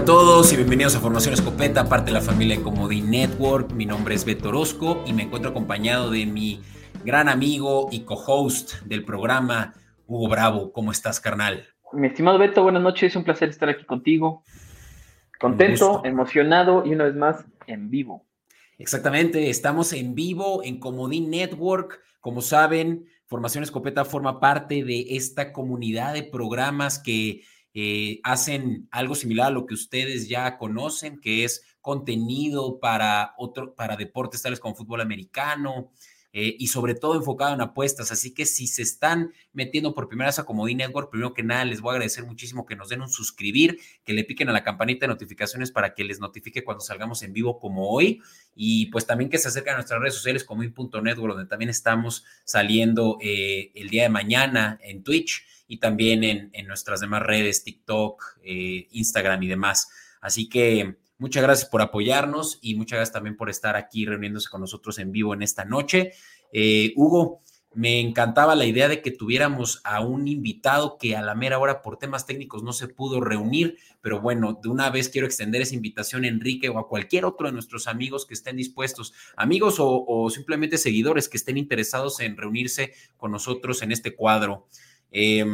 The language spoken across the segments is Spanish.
Hola a todos y bienvenidos a Formación Escopeta, parte de la familia de Comodín Network. Mi nombre es Beto Orozco y me encuentro acompañado de mi gran amigo y co-host del programa, Hugo Bravo. ¿Cómo estás, carnal? Mi estimado Beto, buenas noches. Es un placer estar aquí contigo. Contento, emocionado y una vez más en vivo. Exactamente, estamos en vivo en Comodín Network. Como saben, Formación Escopeta forma parte de esta comunidad de programas que eh, hacen algo similar a lo que ustedes ya conocen, que es contenido para, otro, para deportes tales como fútbol americano, eh, y sobre todo enfocado en apuestas. Así que si se están metiendo por primera vez a Comodín Network, primero que nada les voy a agradecer muchísimo que nos den un suscribir, que le piquen a la campanita de notificaciones para que les notifique cuando salgamos en vivo como hoy. Y pues también que se acerquen a nuestras redes sociales como in.network, donde también estamos saliendo eh, el día de mañana en Twitch y también en, nuestras demás redes, TikTok, eh, Instagram y demás. Así que muchas gracias por apoyarnos y muchas gracias también por estar aquí reuniéndose con nosotros en vivo en esta noche. Eh, Hugo, me encantaba la idea de que tuviéramos a un invitado que a la mera hora por temas técnicos no se pudo reunir, pero bueno, de una vez quiero extender esa invitación a Enrique o a cualquier otro de nuestros amigos que estén dispuestos, amigos o simplemente seguidores que estén interesados en reunirse con nosotros en este cuadro. Eh,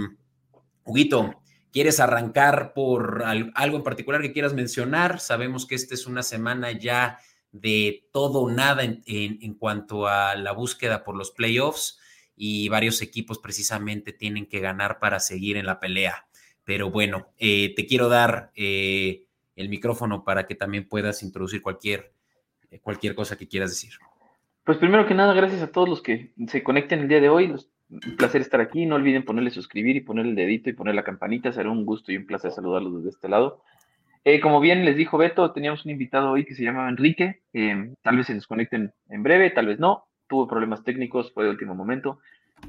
Huguito, ¿quieres arrancar por algo en particular que quieras mencionar? Sabemos que esta es una semana ya de todo nada en, cuanto a la búsqueda por los playoffs y varios equipos precisamente tienen que ganar para seguir en la pelea. Pero bueno, eh, te quiero dar eh, el micrófono para que también puedas introducir cualquier, cualquier cosa que quieras decir. Pues primero que nada, gracias a todos los que se conecten el día de hoy, un placer estar aquí. No olviden ponerle suscribir y poner el dedito y poner la campanita. Será un gusto y un placer saludarlos desde este lado. Eh, como bien les dijo Beto, teníamos un invitado hoy que se llama Enrique. Eh, tal vez se desconecten en breve, tal vez no. Tuvo problemas técnicos, fue de último momento.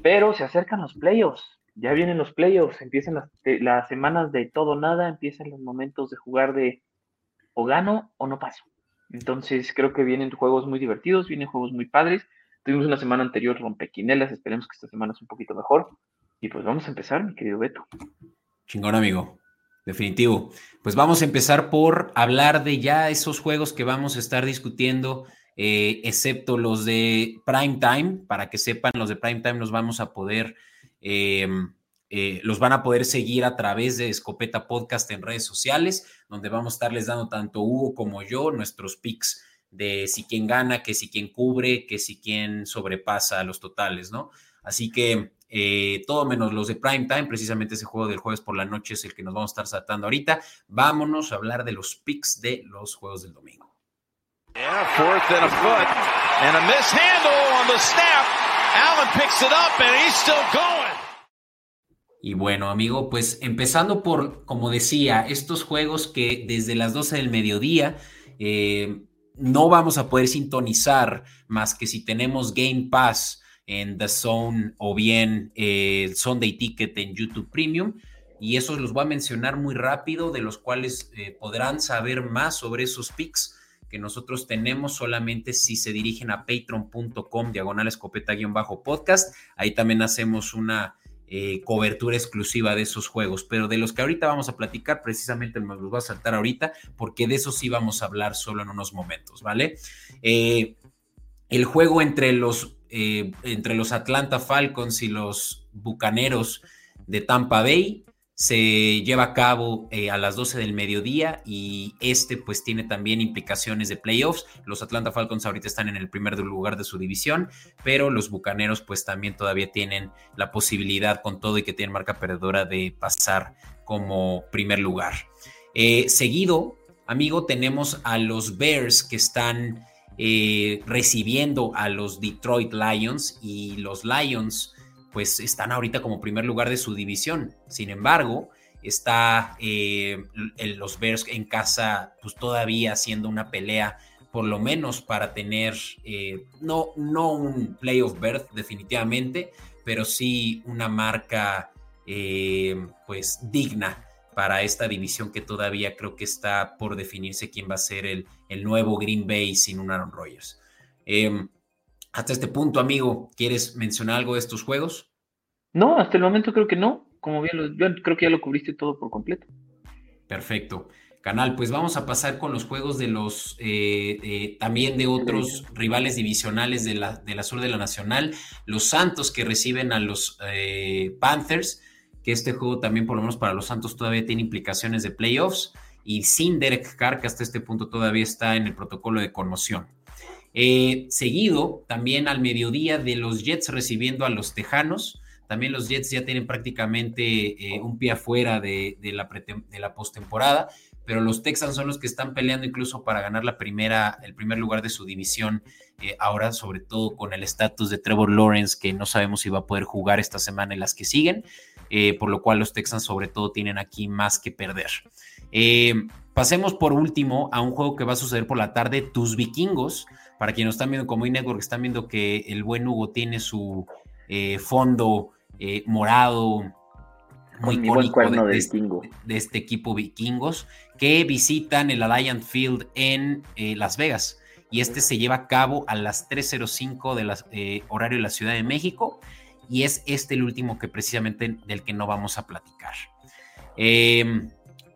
Pero se acercan los playoffs. Ya vienen los playoffs. Empiezan las, las semanas de todo nada. Empiezan los momentos de jugar de o gano o no paso. Entonces creo que vienen juegos muy divertidos, vienen juegos muy padres. Tuvimos una semana anterior rompequinelas, esperemos que esta semana es un poquito mejor. Y pues vamos a empezar, mi querido Beto. Chingón, amigo. Definitivo. Pues vamos a empezar por hablar de ya esos juegos que vamos a estar discutiendo, eh, excepto los de Prime Time. Para que sepan, los de Prime Time los vamos a poder, em, eh, los van a poder seguir a través de Escopeta Podcast en redes sociales, donde vamos a estarles dando tanto Hugo como yo nuestros picks de si quien gana, que si quien cubre, que si quien sobrepasa los totales, ¿no? Así que eh, todo menos los de prime time, precisamente ese juego del jueves por la noche es el que nos vamos a estar tratando ahorita. Vámonos a hablar de los picks de los juegos del domingo. Y bueno, amigo, pues empezando por, como decía, estos juegos que desde las 12 del mediodía eh, no vamos a poder sintonizar más que si tenemos Game Pass en The Zone o bien eh, Sunday Ticket en YouTube Premium. Y esos los voy a mencionar muy rápido, de los cuales eh, podrán saber más sobre esos picks que nosotros tenemos solamente si se dirigen a patreon.com diagonal escopeta-podcast. Ahí también hacemos una eh, cobertura exclusiva de esos juegos, pero de los que ahorita vamos a platicar, precisamente me los voy a saltar ahorita, porque de esos sí vamos a hablar solo en unos momentos, ¿vale? Eh, el juego entre los, eh, entre los Atlanta Falcons y los Bucaneros de Tampa Bay se lleva a cabo eh, a las 12 del mediodía y este pues tiene también implicaciones de playoffs. Los Atlanta Falcons ahorita están en el primer lugar de su división, pero los Bucaneros pues también todavía tienen la posibilidad con todo y que tienen marca perdedora de pasar como primer lugar. Eh, seguido, amigo, tenemos a los Bears que están eh, recibiendo a los Detroit Lions y los Lions pues están ahorita como primer lugar de su división. Sin embargo, está eh, los Bears en casa, pues todavía haciendo una pelea, por lo menos para tener, eh, no, no un playoff berth definitivamente, pero sí una marca eh, pues digna para esta división que todavía creo que está por definirse quién va a ser el, el nuevo Green Bay sin un Aaron Rodgers. Em, hasta este punto, amigo, ¿quieres mencionar algo de estos juegos? No, hasta el momento creo que no. Como bien, yo creo que ya lo cubriste todo por completo. Perfecto. canal. Pues vamos a pasar con los juegos de los eh, eh, también de otros rivales divisionales de la, de la sur de la Nacional. Los Santos que reciben a los eh, Panthers, que este juego también, por lo menos para los Santos, todavía tiene implicaciones de playoffs. Y sin Derek Carr, que hasta este punto todavía está en el protocolo de conmoción. Seguido también al mediodía de los Jets recibiendo a los Tejanos. También los Jets ya tienen prácticamente un pie afuera de, la, postemporada pero los Texans son los que están peleando incluso para ganar la primera, el primer lugar de su división. Eh, ahora, sobre todo con el estatus de Trevor Lawrence, que no sabemos si va a poder jugar esta semana y las que siguen, eh, por lo cual los Texans sobre todo tienen aquí más que perder. Eh, pasemos por último a un juego que va a suceder por la tarde, tus vikingos. Para quienes están viendo como Network, están viendo que el buen Hugo tiene su fondo morado, muy icónico de, este, de, este, equipo vikingos que visitan el Alliant Field en eh, Las Vegas. Y este se lleva a cabo a las 3.05 de las, eh, horario de la Ciudad de México. Y es este el último que precisamente del que no vamos a platicar. Eh,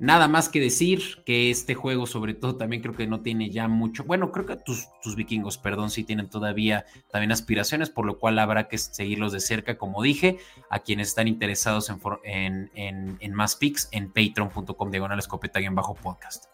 Nada más que decir que este juego, sobre todo, también creo que no tiene ya mucho. Bueno, creo que tus, tus vikingos, perdón, sí tienen todavía también aspiraciones, por lo cual habrá que seguirlos de cerca, como dije, a quienes están interesados en, en, más pics en patreon.com diagonal escopeta bajo podcast.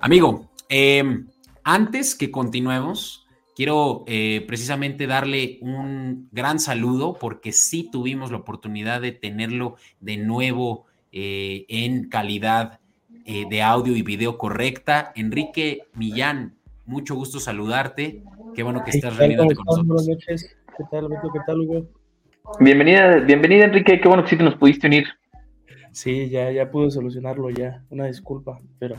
Amigo, em, antes que continuemos, quiero eh, precisamente darle un gran saludo porque sí tuvimos la oportunidad de tenerlo de nuevo eh, en calidad eh, de audio y video correcta. Enrique Millán, mucho gusto saludarte. Qué bueno que estás reuniéndote con nosotros. ¿Qué tal, Beto? ¿Qué tal, Hugo? Bienvenida, bienvenida, Enrique. Qué bueno que sí te nos pudiste unir. Sí, ya, ya pude solucionarlo ya. Una disculpa, pero.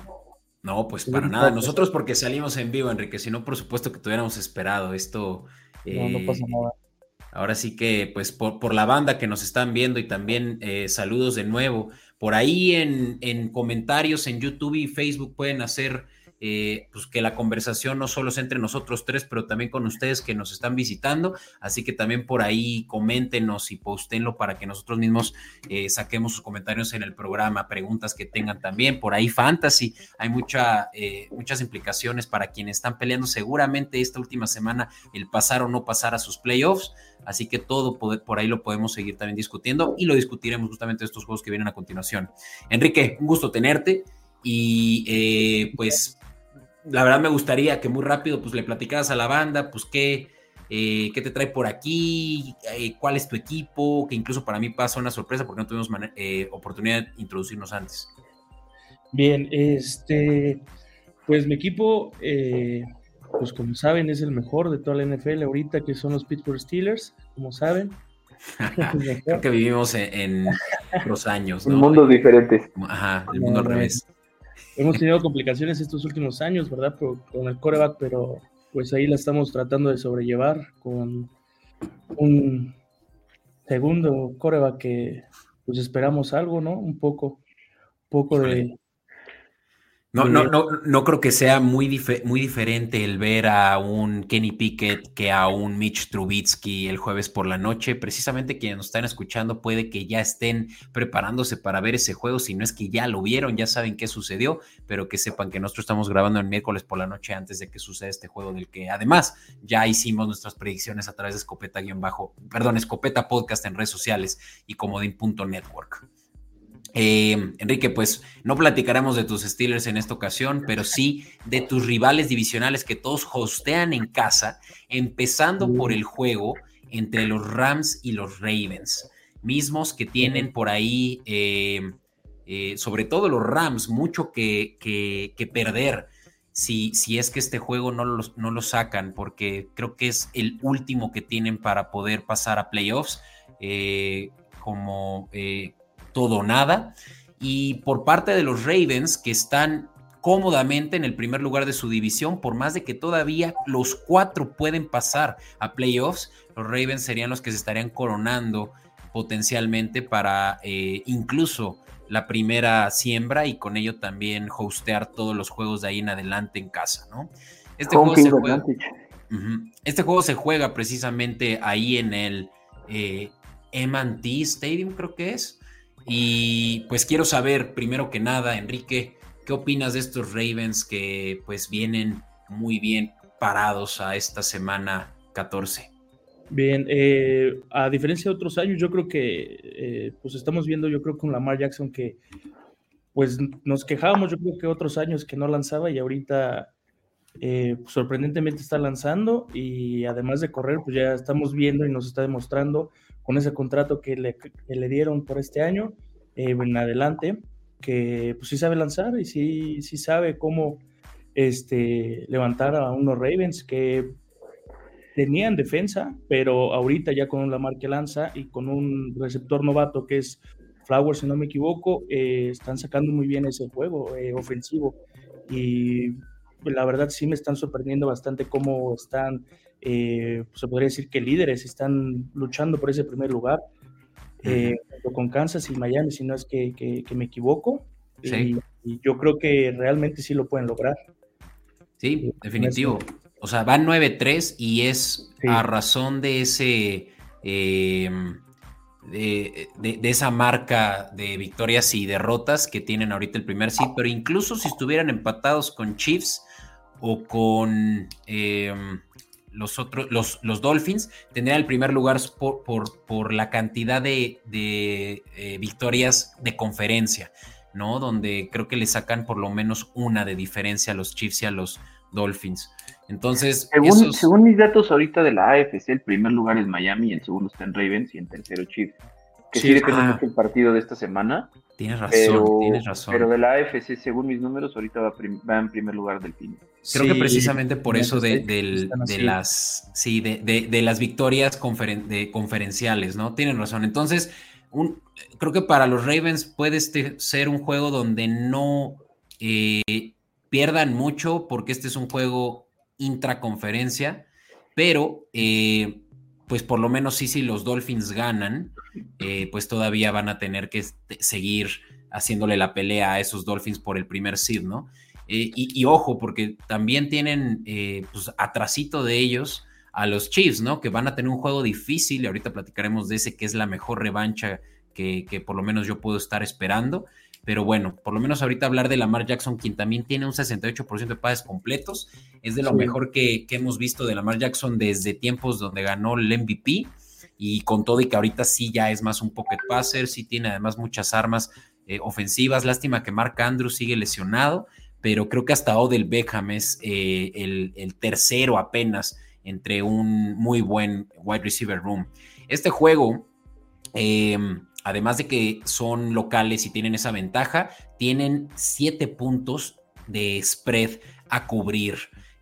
No, pues para nada. Nosotros porque salimos en vivo, Enrique. Si no, por supuesto que tuviéramos esperado esto. no, no pasa eh, nada. Ahora sí que, pues, por, por, la banda que nos están viendo y también saludos de nuevo. Por ahí en, comentarios en YouTube y Facebook pueden hacer eh, pues que la conversación no solo sea entre nosotros tres, pero también con ustedes que nos están visitando. Así que también por ahí coméntenos y postenlo para que nosotros mismos eh, saquemos sus comentarios en el programa, preguntas que tengan también. Por ahí fantasy, hay mucha, eh, muchas implicaciones para quienes están peleando seguramente esta última semana el pasar o no pasar a sus playoffs. Así que todo por ahí lo podemos seguir también discutiendo y lo discutiremos justamente estos juegos que vienen a continuación. Enrique, un gusto tenerte y pues la verdad me gustaría que muy rápido pues le platicaras a la banda, pues qué, eh, qué te trae por aquí, eh, cuál es tu equipo, que incluso para mí pasa una sorpresa porque no tuvimos eh, oportunidad de introducirnos antes. Bien, este, pues mi equipo, pues como saben, es el mejor de toda la NFL ahorita, que son los Pittsburgh Steelers, como saben. Creo que vivimos en, los años, ¿no? Mundos diferentes. Ajá, el mundo al revés. Hemos tenido complicaciones estos últimos años, ¿verdad? con el coreback, pero pues ahí la estamos tratando de sobrellevar con un segundo coreback que pues esperamos algo, ¿no? Un poco, poco de, no, no, no, no creo que sea muy, muy diferente el ver a un Kenny Pickett que a un Mitch Trubitsky el jueves por la noche. Precisamente quienes nos están escuchando puede que ya estén preparándose para ver ese juego. Si no es que ya lo vieron, ya saben qué sucedió, pero que sepan que nosotros estamos grabando el miércoles por la noche antes de que suceda este juego del que además ya hicimos nuestras predicciones a través de escopeta-bajo, perdón, escopeta podcast en redes sociales y comodín.network. Eh, Enrique, pues no platicaremos de tus Steelers en esta ocasión, pero sí de tus rivales divisionales que todos hostean en casa, empezando por el juego entre los Rams y los Ravens, mismos que tienen por ahí, eh, eh, sobre todo los Rams, mucho que, que, perder. Si, si, es que este juego no lo, no lo sacan, porque creo que es el último que tienen para poder pasar a playoffs, como todo o nada. Y por parte de los Ravens, que están cómodamente en el primer lugar de su división, por más de que todavía los cuatro pueden pasar a playoffs, los Ravens serían los que se estarían coronando potencialmente para eh, incluso la primera siembra y con ello también hostear todos los juegos de ahí en adelante en casa, ¿no? Este, juego se, juega, este juego se juega precisamente ahí en el eh, M&T Stadium, creo que es. Y pues quiero saber, primero que nada, Enrique, ¿Qué opinas de estos Ravens que pues vienen muy bien parados a esta semana 14? Bien, eh, a diferencia de otros años, yo creo que eh, pues estamos viendo, yo creo con Lamar Jackson que pues nos quejábamos, yo creo que otros años que no lanzaba y ahorita eh, sorprendentemente está lanzando y además de correr, pues ya estamos viendo y nos está demostrando con ese contrato que le, dieron por este año en adelante, que pues sí sabe lanzar y sí, sí sabe cómo este, levantar a unos Ravens que tenían defensa, pero ahorita ya con la marca lanza y con un receptor novato que es Flowers, si no me equivoco, eh, están sacando muy bien ese juego eh, ofensivo. Y la verdad sí me están sorprendiendo bastante cómo están, eh, se podría decir que líderes están luchando por ese primer lugar. con Kansas y Miami, si no es que, que, me equivoco. Y, yo creo que realmente sí lo pueden lograr. Sí, definitivo. O sea, van 9-3 y es a razón de ese de, esa marca de victorias y derrotas que tienen ahorita el primer seed, pero incluso si estuvieran empatados con Chiefs o con em, los otros, los, los, Dolphins, tendrían el primer lugar por, por, la cantidad de, eh, victorias de conferencia, ¿no? Donde creo que le sacan por lo menos una de diferencia a los Chiefs y a los Dolphins. Entonces, según, mis datos ahorita de la AFC, el primer lugar es Miami, el segundo está en Ravens y en tercero Chiefs. Que sí, depende ah. mucho el partido de esta semana. Tienes razón, tienes razón. Pero de la AFC, según mis números, ahorita va, en primer lugar del team. Creo que precisamente por eso de, las sí, de, las victorias conferenciales, ¿no? Tienen razón. Entonces, un, creo que para los Ravens puede este ser un juego donde no eh, pierdan mucho, porque este es un juego intraconferencia, pero eh, pues por lo menos sí, si los Dolphins ganan, eh, pues todavía van a tener que seguir haciéndole la pelea a esos Dolphins por el primer seed, ¿no? Eh, y, ojo, porque también tienen pues atrasito de ellos a los Chiefs, ¿no? Que van a tener un juego difícil, y ahorita platicaremos de ese que es la mejor revancha que, que por lo menos yo puedo estar esperando. Pero bueno, por lo menos ahorita hablar de Lamar Jackson, quien también tiene un 68% de pases completos, es de lo mejor que, hemos visto de Lamar Jackson desde tiempos donde ganó el MVP y con todo y que ahorita sí ya es más un pocket passer, sí tiene además muchas armas eh, ofensivas. Lástima que Mark Andrews sigue lesionado, pero creo que hasta Odell Beckham es eh, el, tercero apenas entre un muy buen wide receiver room. Este juego... Eh, además de que son locales y tienen esa ventaja, tienen siete puntos de spread a cubrir,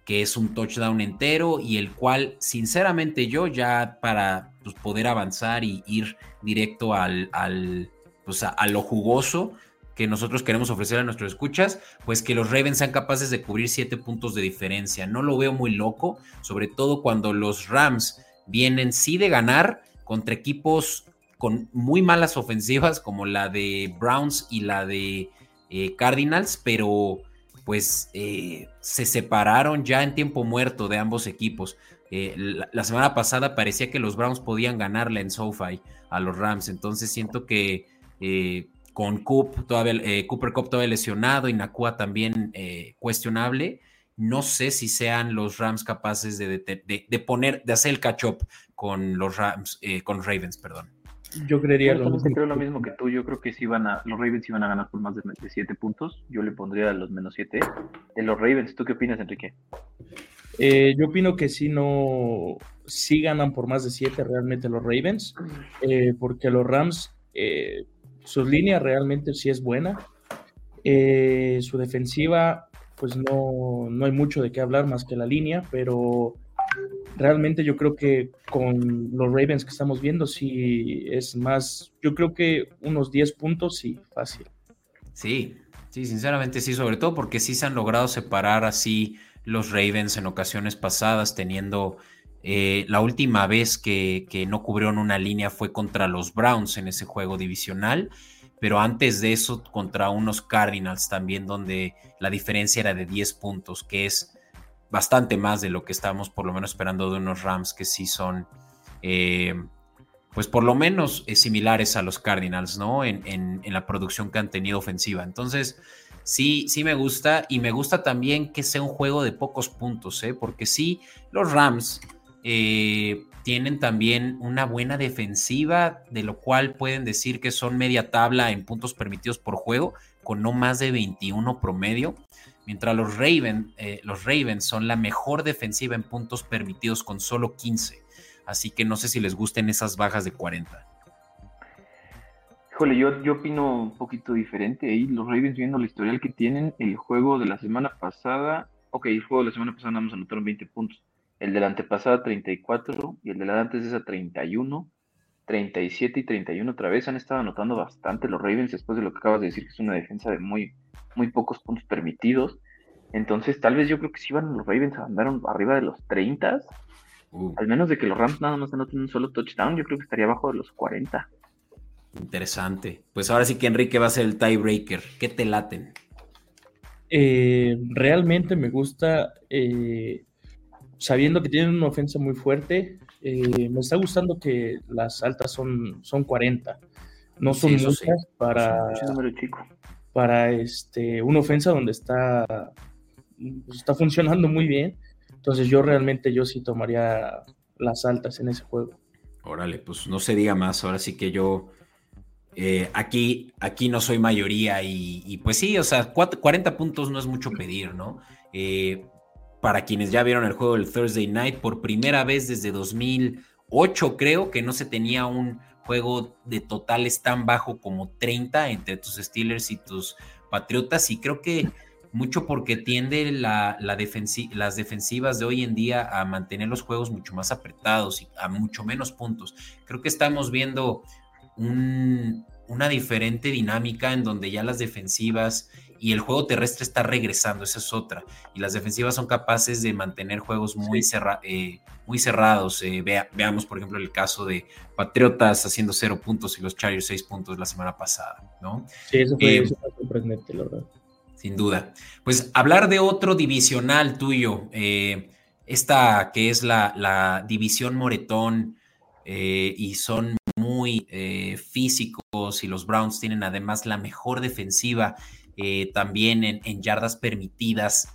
que es un touchdown entero y el cual, sinceramente, yo ya para pues, poder avanzar y ir directo al, al pues, a, lo jugoso que nosotros queremos ofrecer a nuestros escuchas, pues que los Ravens sean capaces de cubrir siete puntos de diferencia. No lo veo muy loco, sobre todo cuando los Rams vienen sí de ganar contra equipos con muy malas ofensivas como la de Browns y la de eh, Cardinals, pero pues eh, se separaron ya en tiempo muerto de ambos equipos. Eh, la, semana pasada parecía que los Browns podían ganarle en SoFi a los Rams, entonces siento que con Coop todavía, Cooper Cup todavía lesionado y Nakua también cuestionable, no sé si sean los Rams capaces de, de, poner, de hacer el catch up con los Rams, con Ravens, perdón. Yo creería lo mismo. creo lo mismo que tú. Yo creo que si van a, los Ravens iban a ganar por más de 7 puntos. Yo le pondría los menos 7 de los Ravens. ¿Tú qué opinas, Enrique? Eh, yo opino que si no, sí ganan por más de 7 realmente los Ravens, eh, porque los Rams, eh, su línea realmente sí es buena. su defensiva, pues no, no hay mucho de qué hablar más que la línea, pero realmente yo creo que con los Ravens que estamos viendo, sí es más, yo creo que unos 10 puntos, sí, fácil. Sí, sí, sinceramente sí, sobre todo porque sí se han logrado separar así los Ravens en ocasiones pasadas, teniendo eh, la última vez que, no cubrieron una línea fue contra los Browns en ese juego divisional, pero antes de eso contra unos Cardinals también, donde la diferencia era de 10 puntos, que es bastante más de lo que estábamos por lo menos esperando de unos Rams que sí son, eh, pues por lo menos eh, similares a los Cardinals, ¿no? En, la producción que han tenido ofensiva. Entonces, sí, sí me gusta y me gusta también que sea un juego de pocos puntos, ¿eh? porque sí, los Rams eh, tienen también una buena defensiva, de lo cual pueden decir que son media tabla en puntos permitidos por juego, con no más de 21 promedio, mientras los, Raven, eh, los Ravens son la mejor defensiva en puntos permitidos con solo 15. Así que no sé si les gusten esas bajas de 40. Híjole, yo, yo opino un poquito diferente ahí. Los Ravens, viendo la historial que tienen, el juego de la semana pasada. Ok, el juego de la semana pasada nada anotaron 20 puntos. El de la antepasada 34 y el de la antes esa 31. 37 y 31 otra vez han estado anotando bastante los Ravens después de lo que acabas de decir, que es una defensa de muy, muy pocos puntos permitidos. Entonces, tal vez yo creo que si van los Ravens a andar arriba de los 30, uh. al menos de que los Rams nada más anoten un solo touchdown, yo creo que estaría abajo de los 40. Interesante. Pues ahora sí que Enrique va a ser el tiebreaker. ¿Qué te laten? Eh, realmente me gusta, eh, sabiendo que tienen una ofensa muy fuerte, eh, me está gustando que las altas son, son 40. No son muchas para, para este, una ofensa donde está, pues, está funcionando muy bien. Entonces yo realmente yo sí tomaría las altas en ese juego. Órale, pues no se diga más. Ahora sí que yo eh, aquí, aquí no soy mayoría y, pues sí, o sea, 40 puntos no es mucho pedir, ¿no? Eh, para quienes ya vieron el juego del Thursday Night, por primera vez desde 2008 creo que no se tenía un juego de totales tan bajo como 30 entre tus Steelers y tus Patriotas y creo que mucho porque tiende la, las defensivas de hoy en día a mantener los juegos mucho más apretados y a mucho menos puntos. Creo que estamos viendo una diferente dinámica en donde ya las defensivas y el juego terrestre está regresando, esa es otra. Y las defensivas son capaces de mantener juegos muy, eh, muy cerrados. Eh, veamos, por ejemplo, el caso de Patriotas haciendo cero puntos y los Chargers seis puntos la semana pasada, ¿no? Sí, eso fue, eh, sorprendente, la verdad. Sin duda. Pues hablar de otro divisional tuyo, esta que es la, la división Moretón, y son muy eh, físicos y los Browns tienen además la mejor defensiva eh, también en, yardas permitidas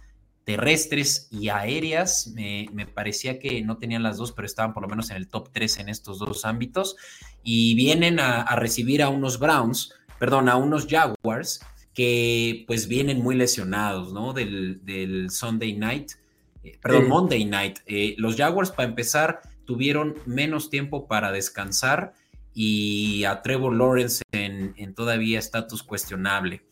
terrestres y aéreas. Me, parecía que no tenían las dos, pero estaban por lo menos en el top 3 en estos dos ámbitos. Y vienen a, recibir a unos Browns, perdón, a unos Jaguars que pues vienen muy lesionados, ¿no? Del, Sunday night, eh, perdón, Monday night. los Jaguars, para empezar, tuvieron menos tiempo para descansar y a Trevor Lawrence en, todavía estatus cuestionable.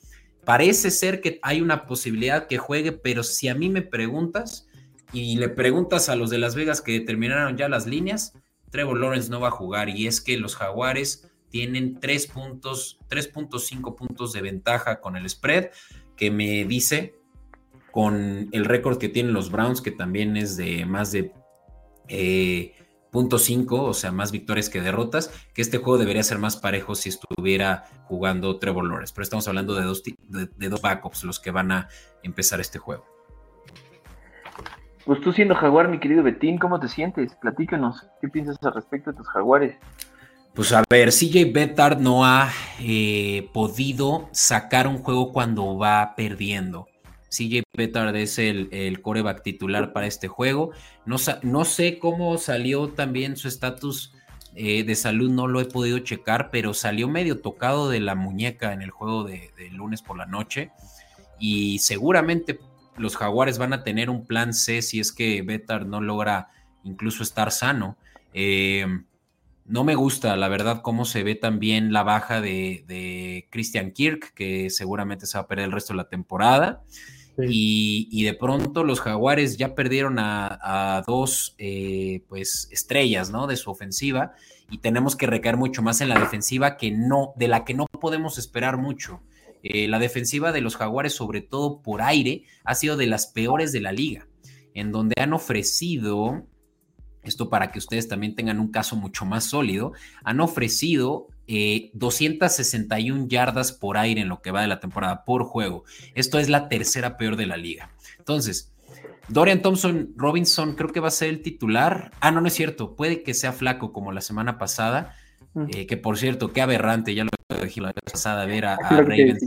Parece ser que hay una posibilidad que juegue, pero si a mí me preguntas y le preguntas a los de Las Vegas que determinaron ya las líneas, Trevor Lawrence no va a jugar. Y es que los Jaguares tienen 3 puntos, 3.5 puntos de ventaja con el spread, que me dice con el récord que tienen los Browns, que también es de más de eh, .5, o sea, más victorias que derrotas, que este juego debería ser más parejo si estuviera jugando Trevor Lawrence. Pero estamos hablando de dos, de, dos backups los que van a empezar este juego. Pues tú siendo jaguar, mi querido Betín, ¿cómo te sientes? Platícanos, ¿qué piensas al respecto de tus jaguares? Pues a ver, CJ Bettard no ha eh, podido sacar un juego cuando va perdiendo. CJ Petard es el, el, coreback titular para este juego. No, no sé cómo salió también su estatus eh, de salud, no lo he podido checar, pero salió medio tocado de la muñeca en el juego de, lunes por la noche. Y seguramente los Jaguares van a tener un plan C si es que Betard no logra incluso estar sano. Eh, no me gusta, la verdad, cómo se ve también la baja de, de Christian Kirk, que seguramente se va a perder el resto de la temporada. Y, de pronto los jaguares ya perdieron a, dos eh, pues, estrellas ¿no? de su ofensiva y tenemos que recaer mucho más en la defensiva que no, de la que no podemos esperar mucho. Eh, la defensiva de los jaguares, sobre todo por aire, ha sido de las peores de la liga, en donde han ofrecido, esto para que ustedes también tengan un caso mucho más sólido, han ofrecido 261 eh, yardas por aire en lo que va de la temporada por juego. Esto es la tercera peor de la liga. Entonces, Dorian Thompson Robinson creo que va a ser el titular. Ah, no, no es cierto. Puede que sea flaco como la semana pasada. Eh, que por cierto, qué aberrante, ya lo dije la pasada, ver a, Ravens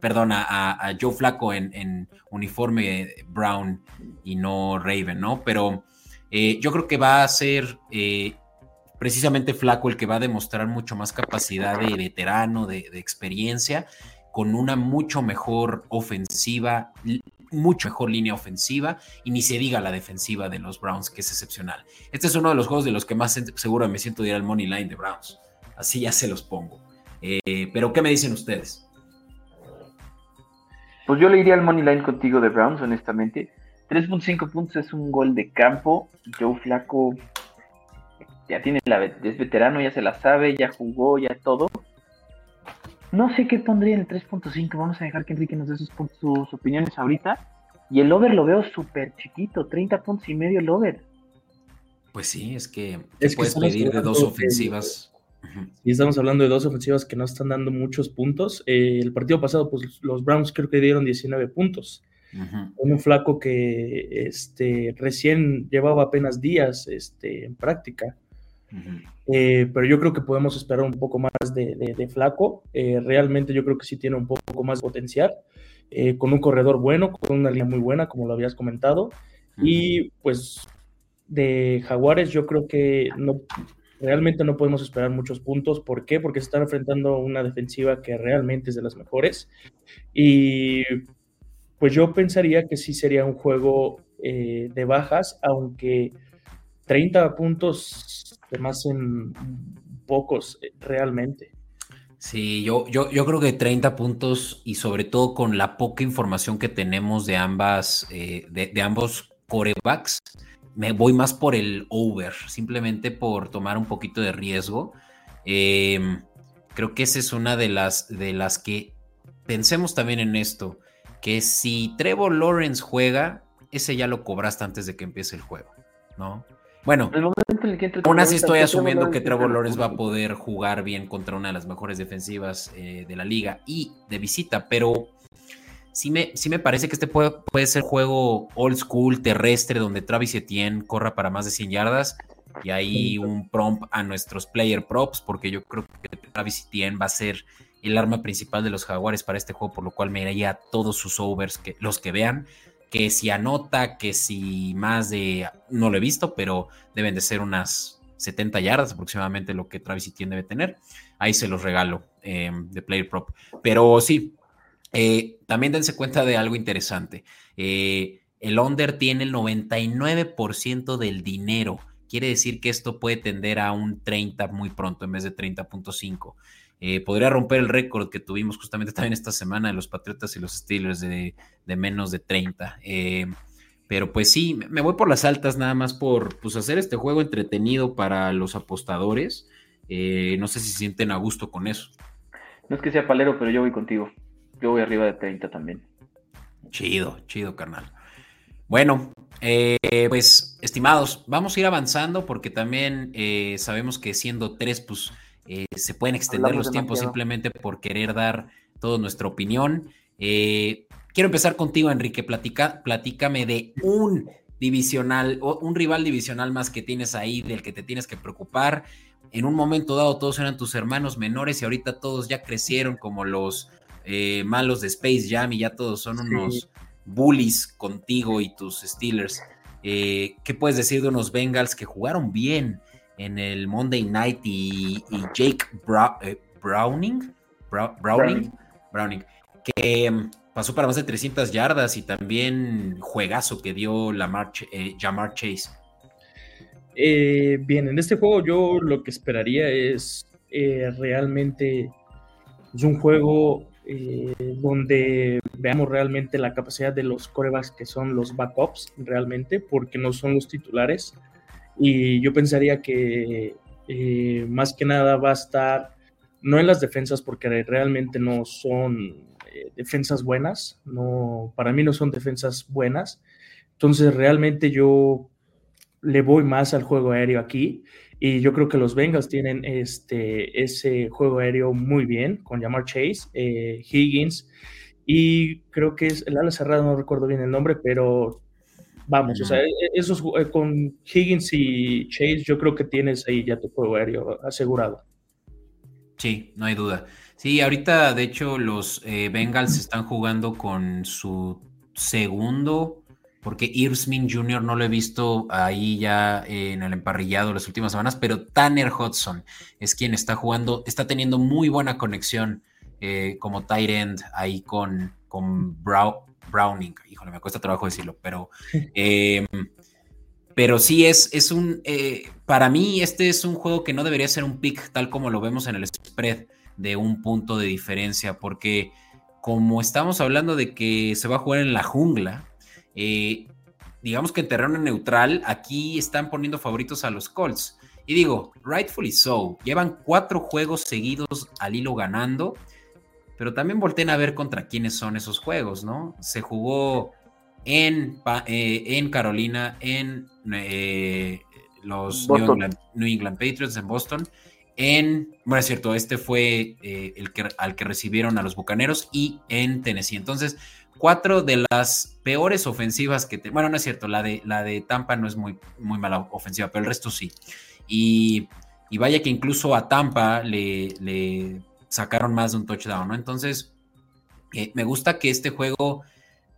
perdón, a, Joe Flaco en, uniforme Brown y no Raven, ¿no? Pero eh, yo creo que va a ser eh, precisamente Flaco el que va a demostrar mucho más capacidad de veterano, de, experiencia, con una mucho mejor ofensiva, mucho mejor línea ofensiva y ni se diga la defensiva de los Browns, que es excepcional. Este es uno de los juegos de los que más seguro me siento de ir al money line de Browns. Así ya se los pongo. Eh, pero, ¿qué me dicen ustedes? Pues yo le iría al money line contigo de Browns, honestamente. 3.5 puntos es un gol de campo. Joe Flaco ya tiene la es veterano, ya se la sabe, ya jugó, ya todo. No sé qué pondría en el 3.5. Vamos a dejar que Enrique nos dé sus, sus opiniones ahorita. Y el over lo veo súper chiquito, 30 puntos y medio el over. Pues sí, es que, es puedes pedir de dos ofensivas. Y estamos hablando de dos ofensivas que no están dando muchos puntos. Eh, el partido pasado, pues los Browns creo que dieron 19 puntos. Un flaco que este, recién llevaba apenas días este, en práctica. Eh, pero yo creo que podemos esperar un poco más de, Flaco. Eh, realmente yo creo que sí tiene un poco más de potencial. Eh, con un corredor bueno, con una línea muy buena, como lo habías comentado. Y pues de Jaguares yo creo que no, realmente no podemos esperar muchos puntos. ¿Por qué? Porque se están enfrentando una defensiva que realmente es de las mejores. Y pues yo pensaría que sí sería un juego de bajas, aunque 30 puntos más en pocos eh, realmente. Sí, yo, yo, yo creo que 30 puntos y sobre todo con la poca información que tenemos de ambas, eh, de, ambos corebacks, me voy más por el over, simplemente por tomar un poquito de riesgo. Em, creo que esa es una de las, de las que pensemos también en esto, que si Trevor Lawrence juega, ese ya lo cobraste antes de que empiece el juego, ¿no? Bueno, aún así estoy asumiendo que Trevor Lawrence va a poder jugar bien contra una de las mejores defensivas eh, de la liga y de visita, pero sí me, sí me parece que este puede, puede ser juego old school, terrestre, donde Travis Etienne corra para más de 100 yardas y ahí un prompt a nuestros player props, porque yo creo que Travis Etienne va a ser el arma principal de los Jaguares para este juego, por lo cual me iría a todos sus overs, que, los que vean que si anota, que si más de, no lo he visto, pero deben de ser unas 70 yardas aproximadamente lo que Travis Etienne debe tener. Ahí se los regalo em, de Player Prop. Pero sí, eh, también dense cuenta de algo interesante. Eh, el under tiene el 99% del dinero. Quiere decir que esto puede tender a un 30 muy pronto en vez de 30.5. Eh, podría romper el récord que tuvimos justamente también esta semana de los Patriotas y los Steelers de, menos de 30. Eh, pero pues sí, me voy por las altas nada más por pues, hacer este juego entretenido para los apostadores. Eh, no sé si se sienten a gusto con eso. No es que sea palero, pero yo voy contigo. Yo voy arriba de 30 también. Chido, chido, carnal. Bueno, pues estimados, vamos a ir avanzando porque también sabemos que siendo tres, pues eh, se pueden extender los tiempos simplemente por querer dar toda nuestra opinión. Eh, quiero empezar contigo, Enrique. Platica, platícame de un divisional, un rival divisional más que tienes ahí, del que te tienes que preocupar. En un momento dado todos eran tus hermanos menores y ahorita todos ya crecieron como los eh, malos de Space Jam y ya todos son unos bullies contigo y tus Steelers. ¿Qué puedes decir de unos Bengals que jugaron bien? En el Monday Night y, Jake eh, Browning, Browning, Browning, que em, pasó para más de 300 yardas y también juegazo que dio la eh, Jamar Chase. Eh, bien, en este juego yo lo que esperaría es realmente es un juego donde veamos realmente la capacidad de los corebacks que son los backups realmente, porque no son los titulares. Y yo pensaría que eh, más que nada va a estar, no en las defensas, porque realmente no son eh, defensas buenas, no, para mí no son defensas buenas. Entonces realmente yo le voy más al juego aéreo aquí y yo creo que los Bengals tienen este, ese juego aéreo muy bien con Jamar Chase, eh, Higgins y creo que es el ala cerrada, no recuerdo bien el nombre, pero Vamos, o sea, e, esos eh, con Higgins y Chase, yo creo que tienes ahí ya tu juego aéreo asegurado. Sí, no hay duda. Sí, ahorita de hecho los eh, Bengals están jugando con su segundo, porque Irsmin Jr. no lo he visto ahí ya en el emparrillado las últimas semanas, pero Tanner Hudson es quien está jugando, está teniendo muy buena conexión eh, como tight end ahí con, con Browning. Híjole, me cuesta trabajo decirlo, pero... Em, pero sí es, es un, eh, para mí este es un juego que no debería ser un pick tal como lo vemos en el spread de un punto de diferencia, porque como estamos hablando de que se va a jugar en la jungla, eh, digamos que en terreno neutral, aquí están poniendo favoritos a los Colts. Y digo, rightfully so, llevan cuatro juegos seguidos al hilo ganando, pero también volteen a ver contra quiénes son esos juegos, ¿no? Se jugó en, eh, en Carolina, en eh, los New England, Patriots en Boston. En, bueno, es cierto, este fue eh, el que, al que recibieron a los Bucaneros y en Tennessee. Entonces, cuatro de las peores ofensivas que, te, bueno, no es cierto, la de, la de Tampa no es muy, muy mala ofensiva, pero el resto sí. Y, vaya que incluso a Tampa le, le, sacaron más de un touchdown, ¿no? Entonces, me gusta que este juego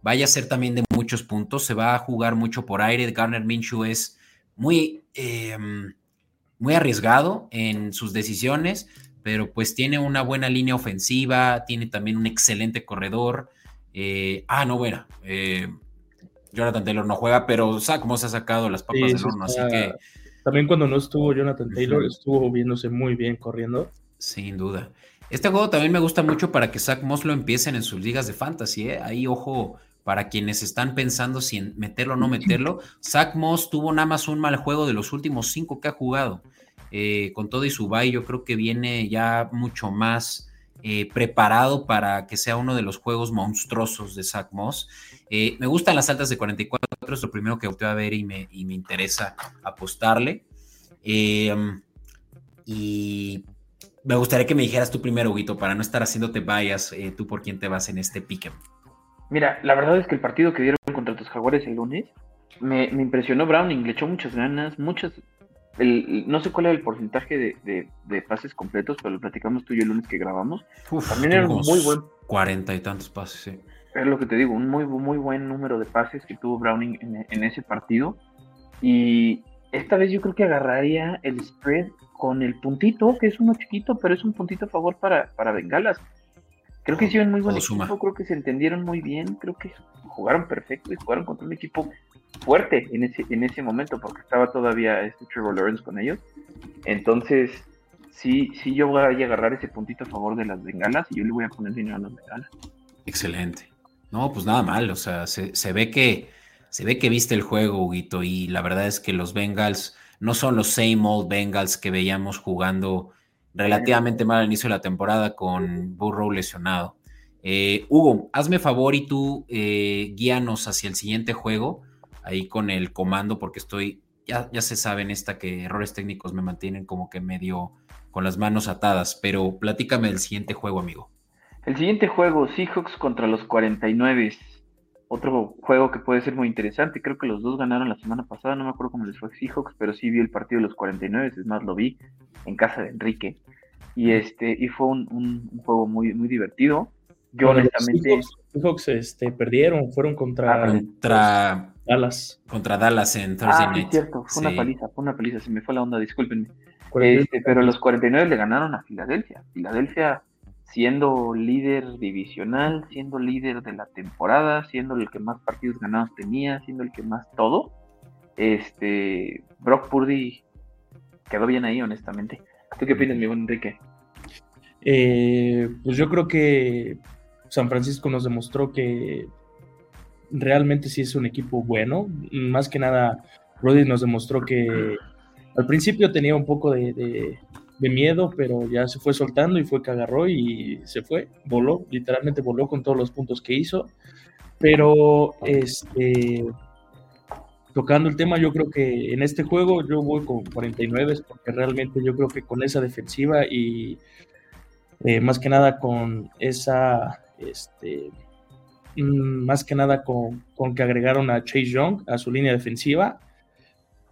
vaya a ser también de muchos puntos, se va a jugar mucho por aire. Garner Minshew es muy, em, muy arriesgado en sus decisiones, pero pues tiene una buena línea ofensiva, tiene también un excelente corredor. Eh, ah, no, bueno, eh, Jonathan Taylor no juega, pero Zach Moss ha sacado las papas del horno, así que... También cuando no estuvo Jonathan Taylor, estuvo viéndose muy bien corriendo. Sin duda. Este juego también me gusta mucho para que Zach Moss lo empiecen en sus ligas de fantasy. ¿eh? Ahí, ojo, para quienes están pensando si meterlo o no meterlo, Zach Moss tuvo nada más un mal juego de los últimos cinco que ha jugado. Eh, con todo y su bye, yo creo que viene ya mucho más eh, preparado para que sea uno de los juegos monstruosos de Zach Moss. Eh, me gustan las altas de 44, es lo primero que voy a ver y me, y me interesa apostarle. y me gustaría que me dijeras tú primero, Huguito, para no estar haciéndote bias, tú por quién te vas en este pique. Mira, la verdad es que el partido que dieron contra tus jaguares el lunes me, impresionó Browning, le echó muchas ganas, muchas. no sé cuál era el porcentaje de, pases completos, pero lo platicamos tú y yo el lunes que grabamos. También era un muy buen. Cuarenta y tantos pases, sí. Es lo que te digo, un muy, muy buen número de pases que tuvo Browning en, ese partido. Y esta vez yo creo que agarraría el spread con el puntito, que es uno chiquito, pero es un puntito a favor para, para Bengalas. Creo que hicieron muy buen equipo, creo que se entendieron muy bien, creo que jugaron perfecto y jugaron contra un equipo fuerte en ese, en ese momento, porque estaba todavía este Trevor Lawrence con ellos. Entonces, sí, sí, yo voy a agarrar ese puntito a favor de las bengalas y yo le voy a poner dinero a las bengalas. Excelente. No, pues nada mal, o sea, se, se ve que se ve que viste el juego, Huguito, y la verdad es que los Bengals no son los same old Bengals que veíamos jugando relativamente mal al inicio de la temporada con Burrow lesionado. Eh, Hugo, hazme favor y tú eh, guíanos hacia el siguiente juego, ahí con el comando, porque estoy, ya, ya se saben esta que errores técnicos me mantienen como que medio con las manos atadas, pero platícame del siguiente juego, amigo. El siguiente juego, Seahawks contra los 49. Otro juego que puede ser muy interesante. Creo que los dos ganaron la semana pasada. No me acuerdo cómo les fue a Seahawks, pero sí vi el partido de los 49. Es más, lo vi en casa de Enrique. Y este y fue un, juego muy, muy divertido. Yo honestamente. Los Seahawks este, perdieron, fueron contra, ah, contra Dallas. Contra Dallas en Thursday ah, cierto, fue una paliza, fue una paliza, se me fue la onda, discúlpenme. Este, pero los 49 le ganaron a Filadelfia. Filadelfia siendo líder divisional, siendo líder de la temporada, siendo el que más partidos ganados tenía, siendo el que más todo. Este, Brock Purdy quedó bien ahí, honestamente. ¿Tú qué opinas, mi buen Enrique? Eh, pues yo creo que San Francisco nos demostró que realmente sí es un equipo bueno. Más que nada, Brody nos demostró que al principio tenía un poco de miedo, pero ya se fue soltando y fue que agarró y se fue, voló, literalmente voló con todos los puntos que hizo. Pero este, tocando el tema, yo creo que en este juego yo voy con 49 porque realmente yo creo que con esa defensiva y eh, más que nada con esa, este, mm, más que nada con, con, que agregaron a Chase Young a su línea defensiva,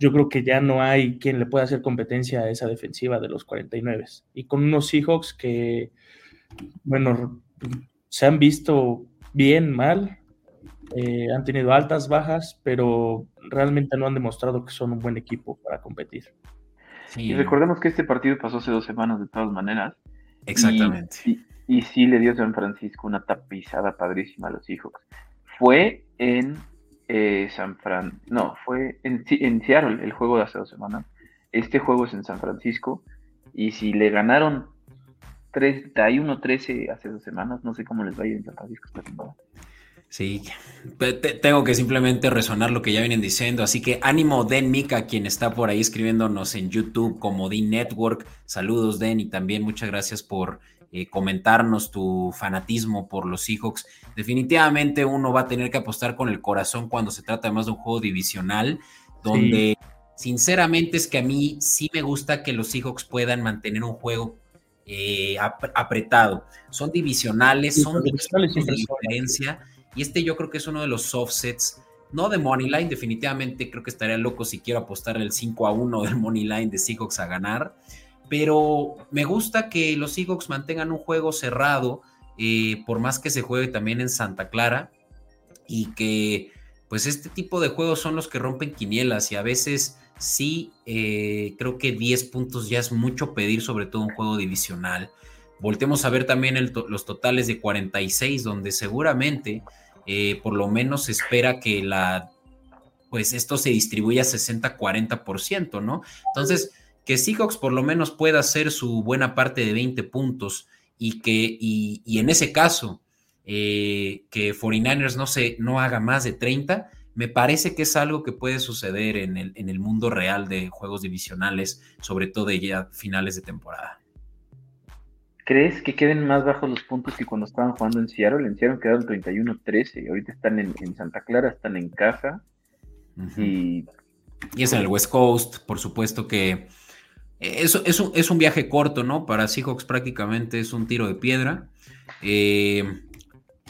yo creo que ya no hay quien le pueda hacer competencia a esa defensiva de los 49. Y con unos Seahawks que, bueno, se han visto bien, mal, eh, han tenido altas, bajas, pero realmente no han demostrado que son un buen equipo para competir. Y recordemos que este partido pasó hace dos semanas de todas maneras. Exactamente. Y, sí le dio San Francisco una tapizada padrísima a los Seahawks. Fue en eh, San Fran, no, fue en, en Seattle el juego de hace dos semanas. Este juego es en San Francisco. Y si le ganaron 31-13 hace dos semanas, no sé cómo les va a ir en San Francisco. Sí, tengo que simplemente resonar lo que ya vienen diciendo. Así que ánimo, Den Mika, quien está por ahí escribiéndonos en YouTube como D Network. Saludos, Den, y también muchas gracias por eh, comentarnos tu fanatismo por los Seahawks. Definitivamente uno va a tener que apostar con el corazón cuando se trata además de un juego divisional, donde sinceramente es que a mí sí me gusta que los Seahawks puedan mantener un juego eh, apretado. Son divisionales, son divisionales de diferencia y este yo creo que es uno de los offsets, no de Moneyline, definitivamente creo que estaría loco si quiero apostar el 5 a 1 del Moneyline de Seahawks a ganar. Pero me gusta que los Seahawks mantengan un juego cerrado, eh, por más que se juegue también en Santa Clara, y que pues este tipo de juegos son los que rompen quinielas y a veces sí, eh, creo que 10 puntos ya es mucho pedir, sobre todo un juego divisional. Voltemos a ver también los totales de 46, donde seguramente eh, por lo menos se espera que la, pues esto se distribuya 60-40%, ¿no? Entonces, que Seahawks por lo menos pueda hacer su buena parte de 20 puntos y que, y, en ese caso, eh, que 49ers no, se, no haga más de 30, me parece que es algo que puede suceder en el, en el mundo real de juegos divisionales, sobre todo de ya finales de temporada. ¿Crees que queden más bajos los puntos que cuando estaban jugando en Seattle? En Seattle quedaron 31-13, ahorita están en, Santa Clara, están en casa. y... y... es en el West Coast, por supuesto que eso es, un, es un viaje corto, ¿no? Para Seahawks prácticamente es un tiro de piedra. Eh,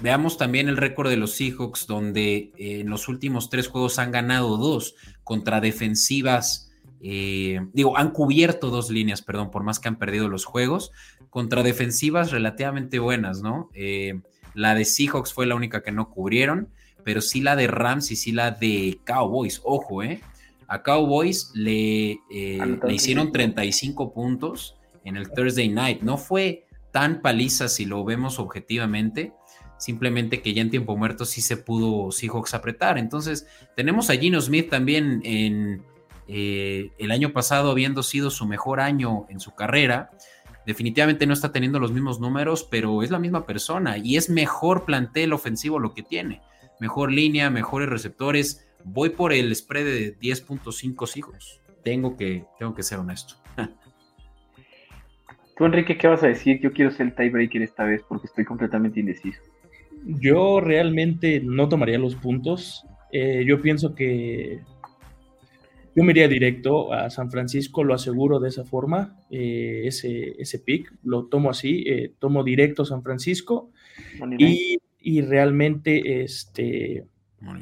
veamos también el récord de los Seahawks, donde eh, en los últimos tres juegos han ganado dos contra defensivas. Eh, digo, han cubierto dos líneas, perdón, por más que han perdido los juegos contra defensivas relativamente buenas, ¿no? Eh, la de Seahawks fue la única que no cubrieron, pero sí la de Rams y sí la de Cowboys. Ojo, ¿eh? A Cowboys le, eh, le hicieron 35 puntos en el Thursday night. No fue tan paliza si lo vemos objetivamente. Simplemente que ya en tiempo muerto sí se pudo Seahawks apretar. Entonces, tenemos a Gino Smith también en eh, el año pasado, habiendo sido su mejor año en su carrera definitivamente no está teniendo los mismos números, pero es la misma persona y es mejor plantel ofensivo lo que tiene. Mejor línea, mejores receptores. Voy por el spread de 10.5 hijos. Tengo que, tengo que ser honesto. Tú, Enrique, ¿qué vas a decir? Yo quiero ser el tiebreaker esta vez porque estoy completamente indeciso. Yo realmente no tomaría los puntos. Eh, yo pienso que yo me iría directo a San Francisco, lo aseguro de esa forma, eh, ese, ese pick, lo tomo así, eh, tomo directo a San Francisco y, realmente este,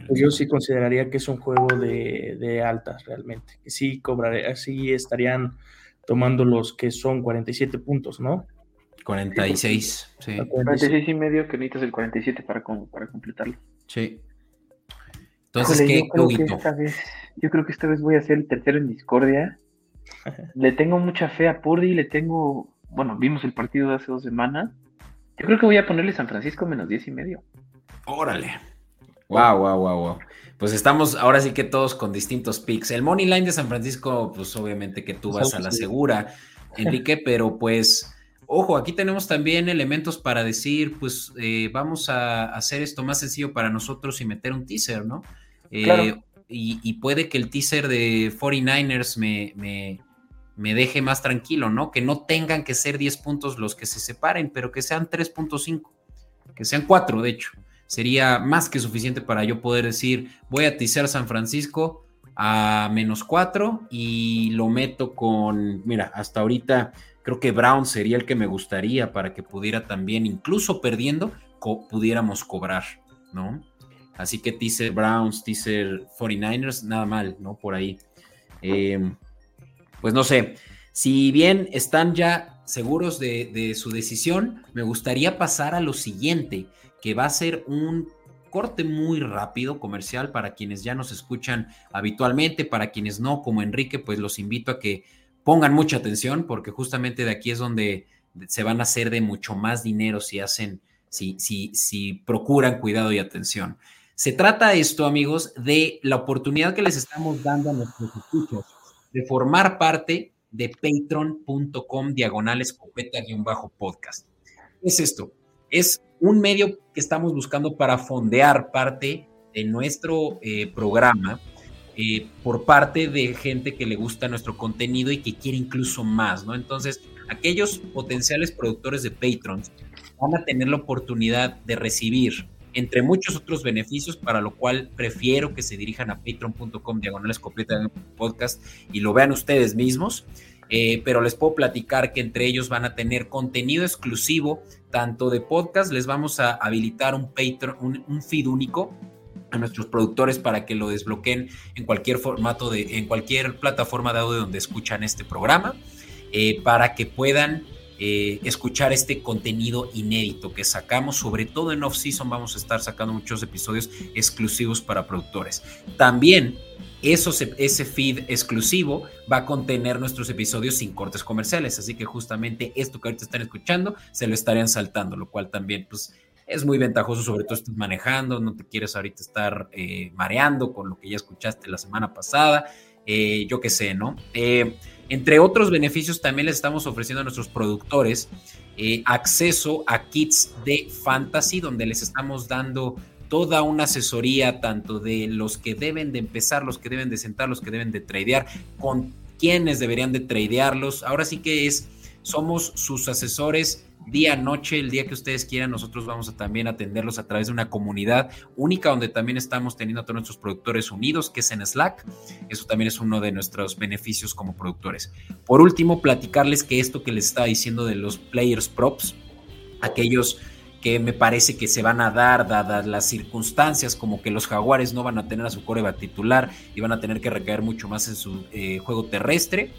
pues yo sí consideraría que es un juego de, altas realmente, que sí cobraré, así estarían tomando los que son 47 puntos, ¿no? 46, sí. 46 y medio que necesitas el 47 para, para completarlo. Sí. Entonces, ¿qué yo creo que esta vez voy a ser el tercero en discordia. le tengo mucha fe a Purdy, le tengo, bueno, vimos el partido de hace dos semanas. Yo creo que voy a ponerle San Francisco menos diez y medio. Órale. Wow, wow, wow, wow. Pues estamos ahora sí que todos con distintos picks. El money line de San Francisco, pues obviamente que tú vas a la segura, Enrique, pero pues, ojo, aquí tenemos también elementos para decir, pues eh, vamos a hacer esto más sencillo para nosotros y meter un teaser, ¿no? Eh, y, puede que el teaser de 49ers me, me, deje más tranquilo, ¿no? Que no tengan que ser 10 puntos los que se separen, pero que sean 3.5, que sean 4, de hecho. Sería más que suficiente para yo poder decir, voy a teaser San Francisco a menos 4 y lo meto con, mira, hasta ahorita creo que Brown sería el que me gustaría para que pudiera también, incluso perdiendo, pudiéramos cobrar, ¿no? Así que teaser Browns, teaser 49ers, nada mal, ¿no? Por ahí. Em, pues no sé, si bien están ya seguros de, su decisión, me gustaría pasar a lo siguiente, que va a ser un corte muy rápido comercial para quienes ya nos escuchan habitualmente, para quienes no, como Enrique, pues los invito a que pongan mucha atención porque justamente de aquí es donde se van a hacer de mucho más dinero si hacen, si, si, si procuran cuidado y atención. Se trata esto, amigos, de la oportunidad que les estamos dando a nuestros escuchos de formar parte de patreon.com diagonal escopeta-podcast. bajo ¿Qué es esto? Es un medio que estamos buscando para fondear parte de nuestro eh, programa eh, por parte de gente que le gusta nuestro contenido y que quiere incluso más, ¿no? Entonces, aquellos potenciales productores de Patrons van a tener la oportunidad de recibir entre muchos otros beneficios, para lo cual prefiero que se dirijan a patreon.com diagonal escopeta podcast y lo vean ustedes mismos. Eh, pero les puedo platicar que entre ellos van a tener contenido exclusivo, tanto de podcast, les vamos a habilitar un Patreon, un, feed único a nuestros productores para que lo desbloqueen en cualquier formato de, en cualquier plataforma de audio donde escuchan este programa, eh, para que puedan eh, escuchar este contenido inédito que sacamos, sobre todo en off-season vamos a estar sacando muchos episodios exclusivos para productores. También ese feed exclusivo va a contener nuestros episodios sin cortes comerciales, así que justamente esto que ahorita están escuchando se lo estarían saltando, lo cual también pues es muy ventajoso, sobre todo estás manejando, no te quieres ahorita estar eh, mareando con lo que ya escuchaste la semana pasada, eh, yo qué sé, ¿no? Entre otros beneficios también les estamos ofreciendo a nuestros productores eh, acceso a kits de fantasy donde les estamos dando toda una asesoría tanto de los que deben de empezar, los que deben de sentar, los que deben de tradear, con quienes deberían de tradearlos. Ahora sí que es, somos sus asesores día, noche, el día que ustedes quieran, nosotros vamos a también atenderlos a través de una comunidad única donde también estamos teniendo a todos nuestros productores unidos, que es en Slack. Eso también es uno de nuestros beneficios como productores. Por último, platicarles que esto que les estaba diciendo de los players props, aquellos que me parece que se van a dar dadas las circunstancias, como que los jaguares no van a tener a su coreba titular y van a tener que recaer mucho más en su eh, juego terrestre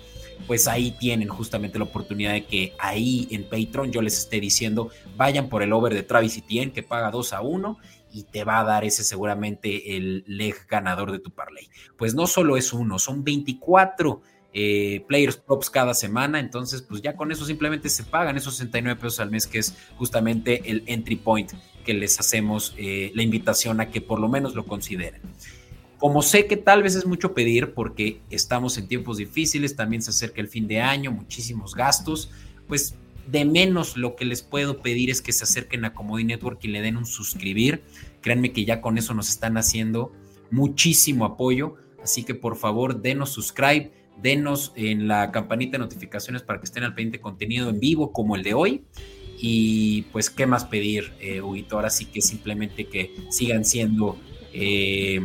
pues ahí tienen justamente la oportunidad de que ahí en Patreon yo les esté diciendo, vayan por el over de Travis Etienne que paga 2 a 1 y te va a dar ese seguramente el leg ganador de tu parlay. Pues no solo es uno, son 24 eh, players props cada semana, entonces pues ya con eso simplemente se pagan esos 69 pesos al mes que es justamente el entry point que les hacemos eh, la invitación a que por lo menos lo consideren. Como sé que tal vez es mucho pedir porque estamos en tiempos difíciles, también se acerca el fin de año, muchísimos gastos, pues de menos lo que les puedo pedir es que se acerquen a Comodi Network y le den un suscribir. Créanme que ya con eso nos están haciendo muchísimo apoyo, así que por favor denos subscribe, denos en la campanita de notificaciones para que estén al pendiente contenido en vivo como el de hoy. Y pues, ¿qué más pedir, eh, Huguito? Ahora sí que simplemente que sigan siendo... Eh,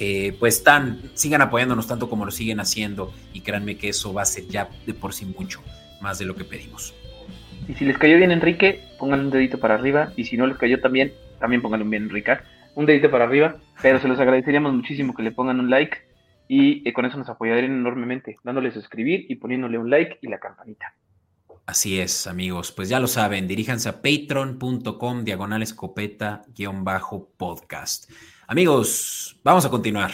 eh, pues tan, sigan apoyándonos tanto como lo siguen haciendo y créanme que eso va a ser ya de por sí mucho más de lo que pedimos. Y si les cayó bien Enrique, pónganle un dedito para arriba y si no les cayó también, también pónganle un bien Enrique, un dedito para arriba, pero se los agradeceríamos muchísimo que le pongan un like y eh, con eso nos apoyarían enormemente, dándole suscribir y poniéndole un like y la campanita. Así es, amigos. Pues ya lo saben, diríjanse a patreon.com diagonal escopeta guion bajo podcast. Amigos, vamos a continuar.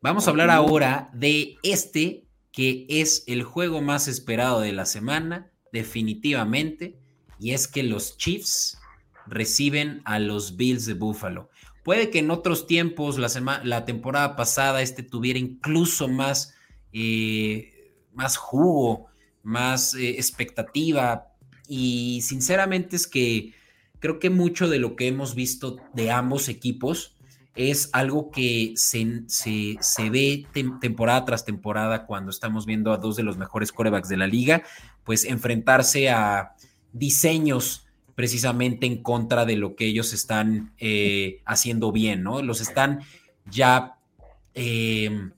Vamos a hablar ahora de este que es el juego más esperado de la semana, definitivamente, y es que los Chiefs reciben a los Bills de Buffalo. Puede que en otros tiempos, la, la temporada pasada, este tuviera incluso más, eh, más jugo, más eh, expectativa, y sinceramente es que creo que mucho de lo que hemos visto de ambos equipos es algo que se, se, ve temporada tras temporada cuando estamos viendo a dos de los mejores corebacks de la liga, pues enfrentarse a diseños precisamente en contra de lo que ellos están eh, haciendo bien, ¿no? Los están ya, em,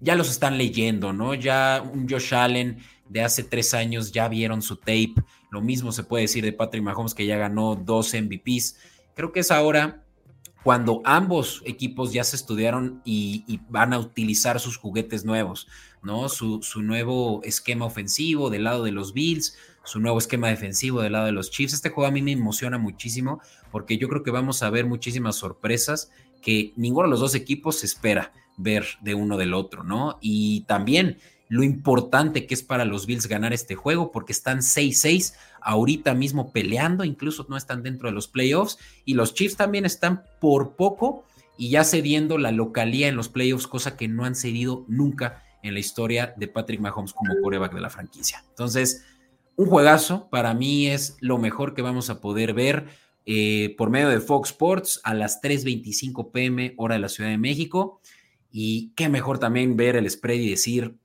ya los están leyendo, ¿no? Ya un Josh Allen de hace tres años ya vieron su tape, lo mismo se puede decir de Patrick Mahomes que ya ganó dos MVPs. Creo que es ahora cuando ambos equipos ya se estudiaron y, van a utilizar sus juguetes nuevos, ¿no? Su, nuevo esquema ofensivo del lado de los Bills, su nuevo esquema defensivo del lado de los Chiefs. Este juego a mí me emociona muchísimo porque yo creo que vamos a ver muchísimas sorpresas que ninguno de los dos equipos espera ver de uno del otro, ¿no? Y también lo importante que es para los Bills ganar este juego, porque están 6-6 ahorita mismo peleando, incluso no están dentro de los playoffs, y los Chiefs también están por poco y ya cediendo la localía en los playoffs, cosa que no han cedido nunca en la historia de Patrick Mahomes como coreback de la franquicia. Entonces, un juegazo, para mí es lo mejor que vamos a poder ver eh, por medio de Fox Sports a las 3.25 pm hora de la Ciudad de México. Y qué mejor también ver el spread y decir,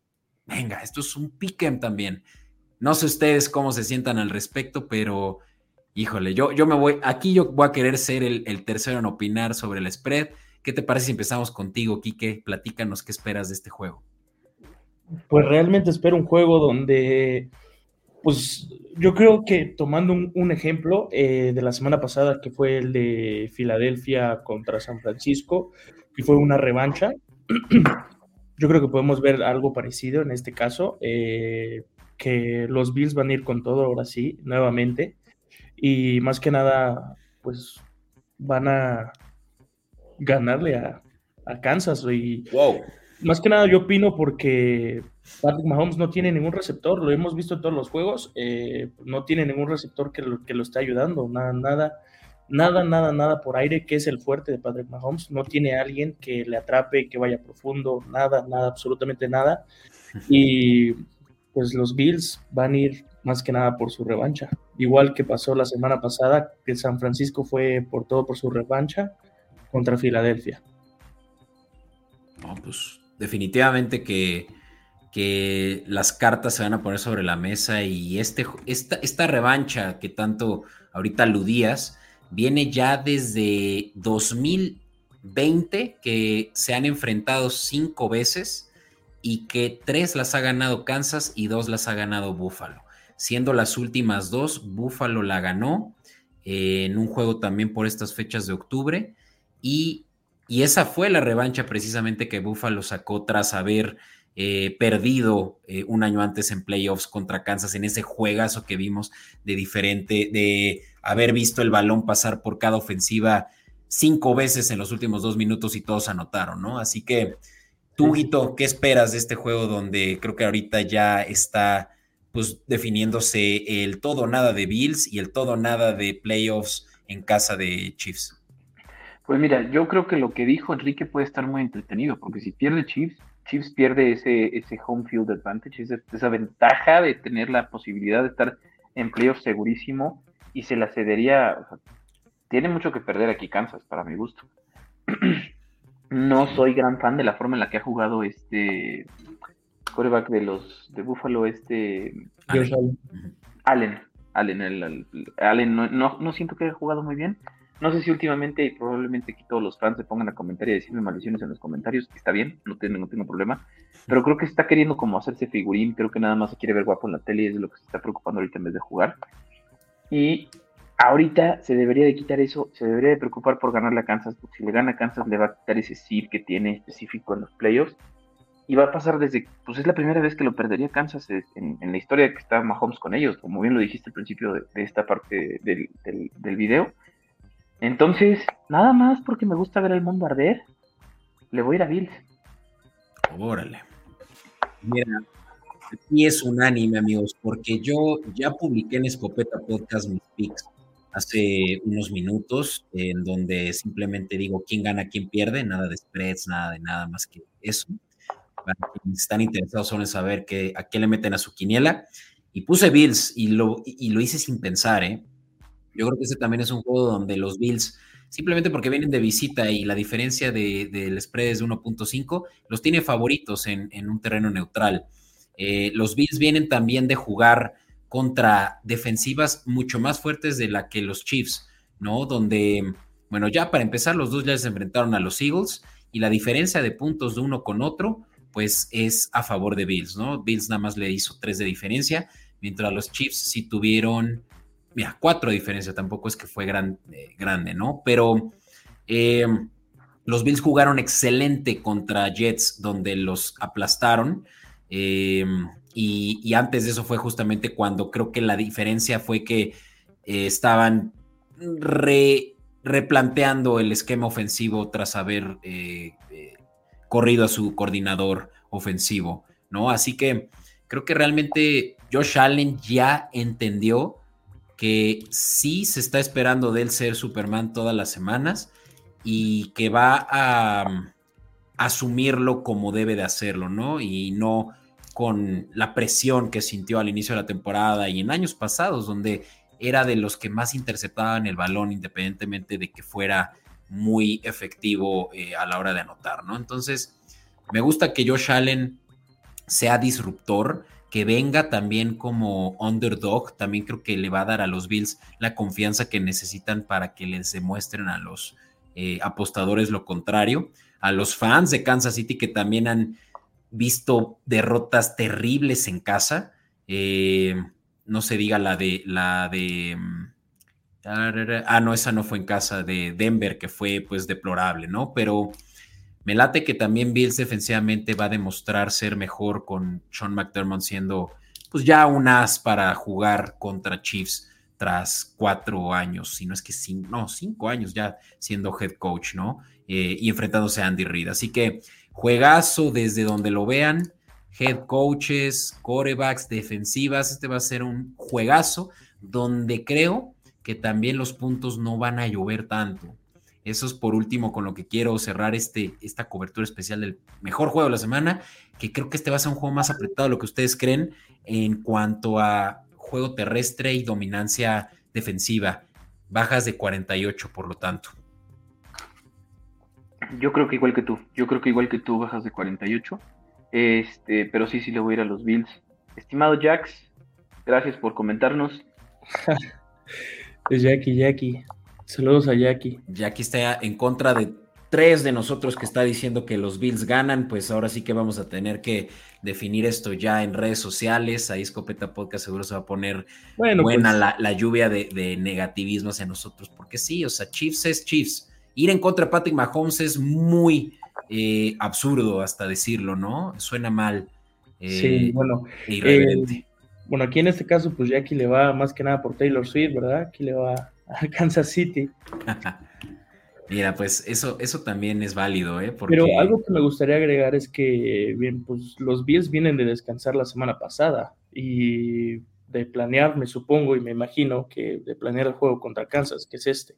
venga, esto es un pick'em también. No sé ustedes cómo se sientan al respecto, pero híjole, yo, yo me voy, aquí yo voy a querer ser el, tercero en opinar sobre el spread. ¿Qué te parece si empezamos contigo, Quique? Platícanos qué esperas de este juego. Pues realmente espero un juego donde, pues yo creo que tomando un, ejemplo eh, de la semana pasada, que fue el de Filadelfia contra San Francisco, y fue una revancha, yo creo que podemos ver algo parecido en este caso, eh, que los Bills van a ir con todo ahora sí, nuevamente, y más que nada, pues van a ganarle a, Kansas. Y wow. más que nada yo opino porque Patrick Mahomes no tiene ningún receptor, lo hemos visto en todos los juegos, eh, no tiene ningún receptor que lo, que lo esté ayudando, nada, nada nada, nada, nada por aire, que es el fuerte de Patrick Mahomes. No tiene alguien que le atrape, que vaya profundo, nada, nada, absolutamente nada. Y pues los Bills van a ir más que nada por su revancha. Igual que pasó la semana pasada, que San Francisco fue por todo por su revancha contra Filadelfia. No, pues definitivamente que, que las cartas se van a poner sobre la mesa y este, esta, esta revancha que tanto ahorita aludías, viene ya desde 2020 que se han enfrentado cinco veces y que tres las ha ganado Kansas y dos las ha ganado Buffalo. Siendo las últimas dos, Buffalo la ganó eh, en un juego también por estas fechas de octubre y, y esa fue la revancha precisamente que Buffalo sacó tras haber eh, perdido eh, un año antes en playoffs contra Kansas en ese juegazo que vimos de diferente, de haber visto el balón pasar por cada ofensiva cinco veces en los últimos dos minutos y todos anotaron, ¿no? Así que, tú, Guito, ¿qué esperas de este juego donde creo que ahorita ya está pues definiéndose el todo nada de Bills y el todo nada de playoffs en casa de Chiefs? Pues mira, yo creo que lo que dijo Enrique puede estar muy entretenido, porque si pierde Chiefs, Chiefs pierde ese, ese home field advantage, esa, ventaja de tener la posibilidad de estar en playoffs segurísimo y se la cedería. tiene mucho que perder aquí Kansas, para mi gusto. no soy gran fan de la forma en la que ha jugado este quarterback de los de Buffalo, este Allen. Allen, Allen, no, no siento que haya jugado muy bien. No sé si últimamente y probablemente aquí todos los fans se pongan a comentar y decirme maldiciones en los comentarios, está bien, no tengo, no tengo problema, pero creo que está queriendo como hacerse figurín, creo que nada más se quiere ver guapo en la tele y es de lo que se está preocupando ahorita en vez de jugar. Y ahorita se debería de quitar eso, se debería de preocupar por ganar la Kansas, porque si le gana a Kansas le va a quitar ese seed que tiene específico en los playoffs. Y va a pasar desde, pues es la primera vez que lo perdería Kansas en, la historia que está Mahomes con ellos, como bien lo dijiste al principio de, esta parte del video entonces, nada más porque me gusta ver el mundo arder, le voy a ir a Bills. Órale. Mira, aquí es unánime, amigos, porque yo ya publiqué en Escopeta Podcast mis picks hace unos minutos, en donde simplemente digo quién gana, quién pierde, nada de spreads, nada de nada más que eso. Para quienes están interesados son en saber que, a qué le meten a su quiniela. Y puse Bills y lo, y lo hice sin pensar, ¿eh? Yo creo que ese también es un juego donde los Bills, simplemente porque vienen de visita y la diferencia del de, spread es de 1.5, los tiene favoritos en, un terreno neutral. Eh, los Bills vienen también de jugar contra defensivas mucho más fuertes de la que los Chiefs, ¿no? Donde, bueno, ya para empezar, los dos ya se enfrentaron a los Eagles y la diferencia de puntos de uno con otro, pues es a favor de Bills, ¿no? Bills nada más le hizo tres de diferencia, mientras los Chiefs sí tuvieron mira, cuatro de diferencia, tampoco es que fue gran, eh, grande, ¿no? Pero Em, los Bills jugaron excelente contra Jets, donde los aplastaron. Em, y, antes de eso fue justamente cuando creo que la diferencia fue que eh, estaban replanteando el esquema ofensivo tras haber eh, eh, corrido a su coordinador ofensivo, ¿no? Así que creo que realmente Josh Allen ya entendió que sí se está esperando de él ser Superman todas las semanas y que va a mm, asumirlo como debe de hacerlo, ¿no? Y no con la presión que sintió al inicio de la temporada y en años pasados, donde era de los que más interceptaban el balón, independientemente de que fuera muy efectivo eh, a la hora de anotar, ¿no? Entonces, me gusta que Josh Allen sea disruptor, que venga también como underdog, también creo que le va a dar a los Bills la confianza que necesitan para que les demuestren a los eh, apostadores lo contrario, a los fans de Kansas City que también han visto derrotas terribles en casa, eh, no se diga la de la de mm, ah no esa no fue en casa de Denver que fue pues deplorable no pero me late que también Bills defensivamente va a demostrar ser mejor con Sean McDermott siendo pues ya un as para jugar contra Chiefs tras cuatro años, si no es que cinco, no, cinco años ya siendo head coach, ¿no? Eh, y enfrentándose a Andy Reid. Así que juegazo desde donde lo vean, head coaches, corebacks, defensivas, este va a ser un juegazo donde creo que también los puntos no van a llover tanto. Eso es por último con lo que quiero cerrar este, esta cobertura especial del mejor juego de la semana, que creo que este va a ser un juego más apretado de lo que ustedes creen en cuanto a juego terrestre y dominancia defensiva. Bajas de 48, por lo tanto. Yo creo que igual que tú, yo creo que igual que tú bajas de 48. Este, pero sí, sí le voy a ir a los Bills. Estimado Jax, gracias por comentarnos. es Jackie, Jackie. Saludos a Jackie. Jackie está en contra de tres de nosotros que está diciendo que los Bills ganan, pues ahora sí que vamos a tener que definir esto ya en redes sociales. Ahí Escopeta Podcast seguro se va a poner buena pues la, lluvia de, negativismo hacia nosotros, porque sí, o sea, Chiefs es Chiefs. Ir en contra de Patrick Mahomes es muy eh, absurdo hasta decirlo, ¿no? Suena mal. Eh, sí, bueno. E bueno, aquí en este caso, pues Jackie le va más que nada por Taylor Swift, ¿verdad? Aquí le va a Kansas City. Mira, pues eso, eso también es válido, ¿eh? Pero algo que me gustaría agregar es que, bien, pues los Bills vienen de descansar la semana pasada y de planear, me supongo y me imagino que de planear el juego contra Kansas, que es este.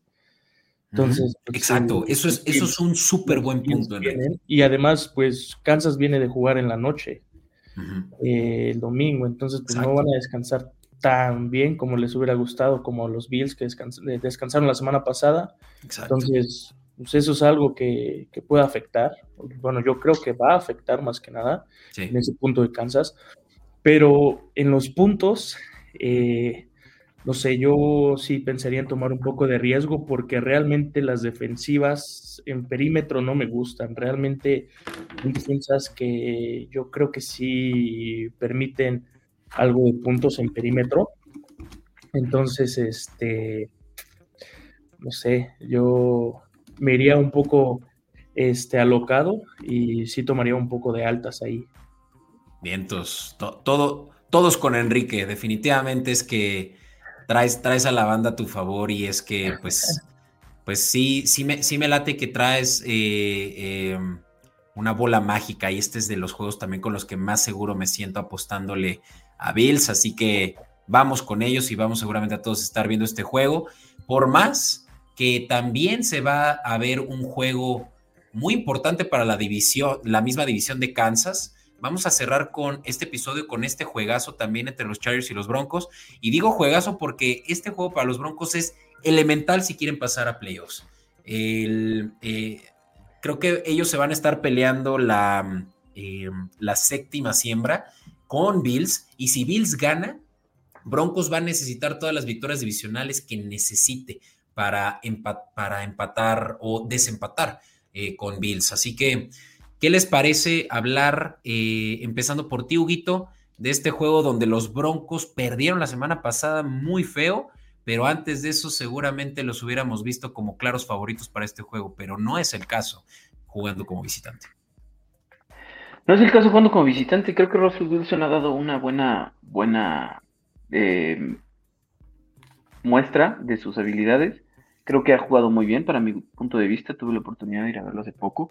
Entonces, pues, exacto, eso es, eso es un súper buen punto. y además, pues Kansas viene de jugar en la noche, eh, el domingo, entonces pues no van a descansar tan bien como les hubiera gustado, como los Bills que eh, descansaron la semana pasada. Entonces, pues eso es algo que, puede afectar. Bueno, yo creo que va a afectar más que nada en ese punto de Kansas. Pero en los puntos, eh, no sé, yo sí pensaría en tomar un poco de riesgo porque realmente las defensivas en perímetro no me gustan. Realmente hay defensas que yo creo que sí permiten algo de puntos en perímetro. Entonces, este, no sé, yo me iría un poco este, alocado y sí tomaría un poco de altas ahí. Vientos, todo, todos con Enrique, definitivamente es que traes, traes a la banda a tu favor y es que pues, pues sí, sí me, sí me late que traes eh, em, una bola mágica y este es de los juegos también con los que más seguro me siento apostándole a Bills, así que vamos con ellos y vamos seguramente a todos estar viendo este juego, por más que también se va a ver un juego muy importante para la división, la misma división de Kansas. Vamos a cerrar con este episodio, con este juegazo también entre los Chargers y los Broncos. Y digo juegazo porque este juego para los Broncos es elemental si quieren pasar a playoffs. Eh, creo que ellos se van a estar peleando la, eh, la séptima siembra con Bills y si Bills gana, Broncos va a necesitar todas las victorias divisionales que necesite para, para empatar o desempatar eh, con Bills. Así que, ¿qué les parece hablar, eh, empezando por ti, Huguito, de este juego donde los Broncos perdieron la semana pasada muy feo, pero antes de eso seguramente los hubiéramos visto como claros favoritos para este juego, pero no es el caso jugando como visitante. No es el caso jugando como visitante, creo que Russell Wilson ha dado una buena, buena eh, muestra de sus habilidades. Creo que ha jugado muy bien para mi punto de vista, tuve la oportunidad de ir a verlo hace poco.